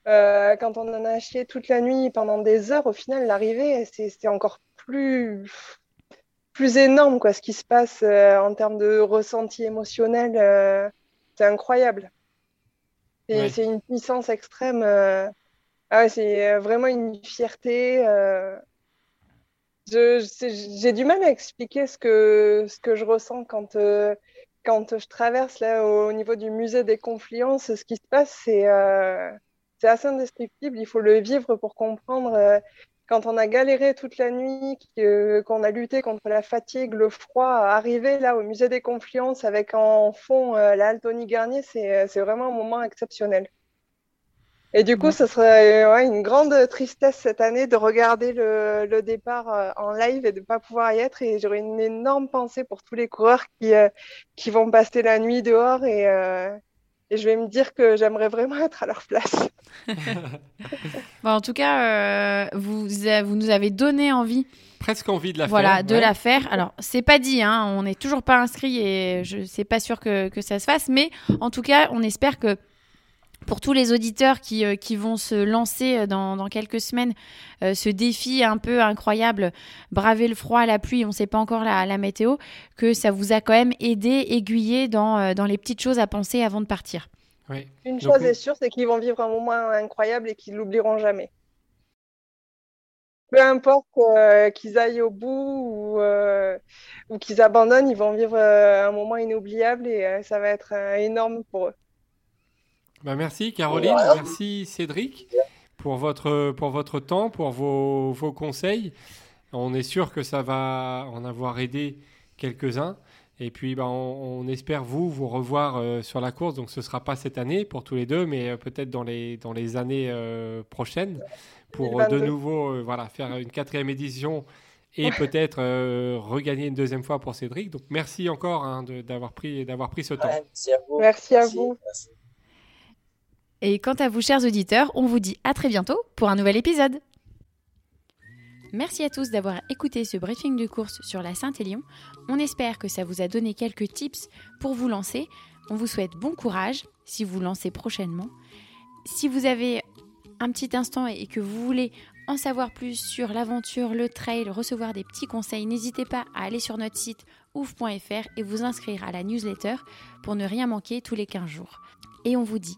euh, quand on en a chié toute la nuit pendant des heures, au final, l'arrivée, c'est encore plus, plus énorme, quoi. Ce qui se passe euh, en termes de ressenti émotionnel, euh, c'est incroyable. C'est une puissance extrême. Ah c'est vraiment une fierté j'ai du mal à expliquer ce que, ce que je ressens quand, euh, quand je traverse là au, niveau du musée des confluences. Ce qui se passe, c'est euh, assez indescriptible. Il faut le vivre pour comprendre. Euh, quand on a galéré toute la nuit, qu'on a lutté contre la fatigue, le froid, arriver là au musée des confluences avec en fond la Altony Garnier, c'est vraiment un moment exceptionnel. Et du coup, ce serait ouais, une grande tristesse cette année de regarder le, le départ euh, en live et de ne pas pouvoir y être. Et j'aurais une énorme pensée pour tous les coureurs qui, euh, qui vont passer la nuit dehors. Et, euh, et je vais me dire que j'aimerais vraiment être à leur place. bon, en tout cas, vous, vous nous avez donné envie presque envie de la faire. Voilà, de la faire. Alors, c'est pas dit, hein, on n'est toujours pas inscrit et je sais pas sûr que, que, ça se fasse, mais en tout cas, on espère que pour tous les auditeurs qui, euh, qui vont se lancer euh, dans, dans quelques semaines, euh, ce défi un peu incroyable, braver le froid, la pluie, on ne sait pas encore la, la, météo, que ça vous a quand même aidé, aiguillé dans, dans les petites choses à penser avant de partir. Oui. Une chose est sûre, c'est qu'ils vont vivre un moment incroyable et qu'ils l'oublieront jamais. Peu importe qu'ils aillent au bout ou, ou qu'ils abandonnent, ils vont vivre un moment inoubliable et ça va être énorme pour eux. Bah, merci Caroline, merci Cédric pour votre, pour votre temps, pour vos, vos, conseils. On est sûr que ça va en avoir aidé quelques-uns. Et puis, bah, on, espère vous vous revoir euh, sur la course. Donc, ce ne sera pas cette année pour tous les deux, mais euh, peut-être dans les, dans les années euh, prochaines pour de nouveau voilà, faire une quatrième édition et peut-être regagner une deuxième fois pour Cédric. Donc, merci encore hein, d'avoir pris, pris ce temps. merci à vous. Merci à vous. Et quant à vous, chers auditeurs, on vous dit à très bientôt pour un nouvel épisode. Merci à tous d'avoir écouté ce briefing de course sur la Saint-Élion. On espère que ça vous a donné quelques tips pour vous lancer. On vous souhaite bon courage si vous lancez prochainement. Si vous avez un petit instant et que vous voulez en savoir plus sur l'aventure, le trail, recevoir des petits conseils, n'hésitez pas à aller sur notre site ouf.fr et vous inscrire à la newsletter pour ne rien manquer tous les 15 jours. Et on vous dit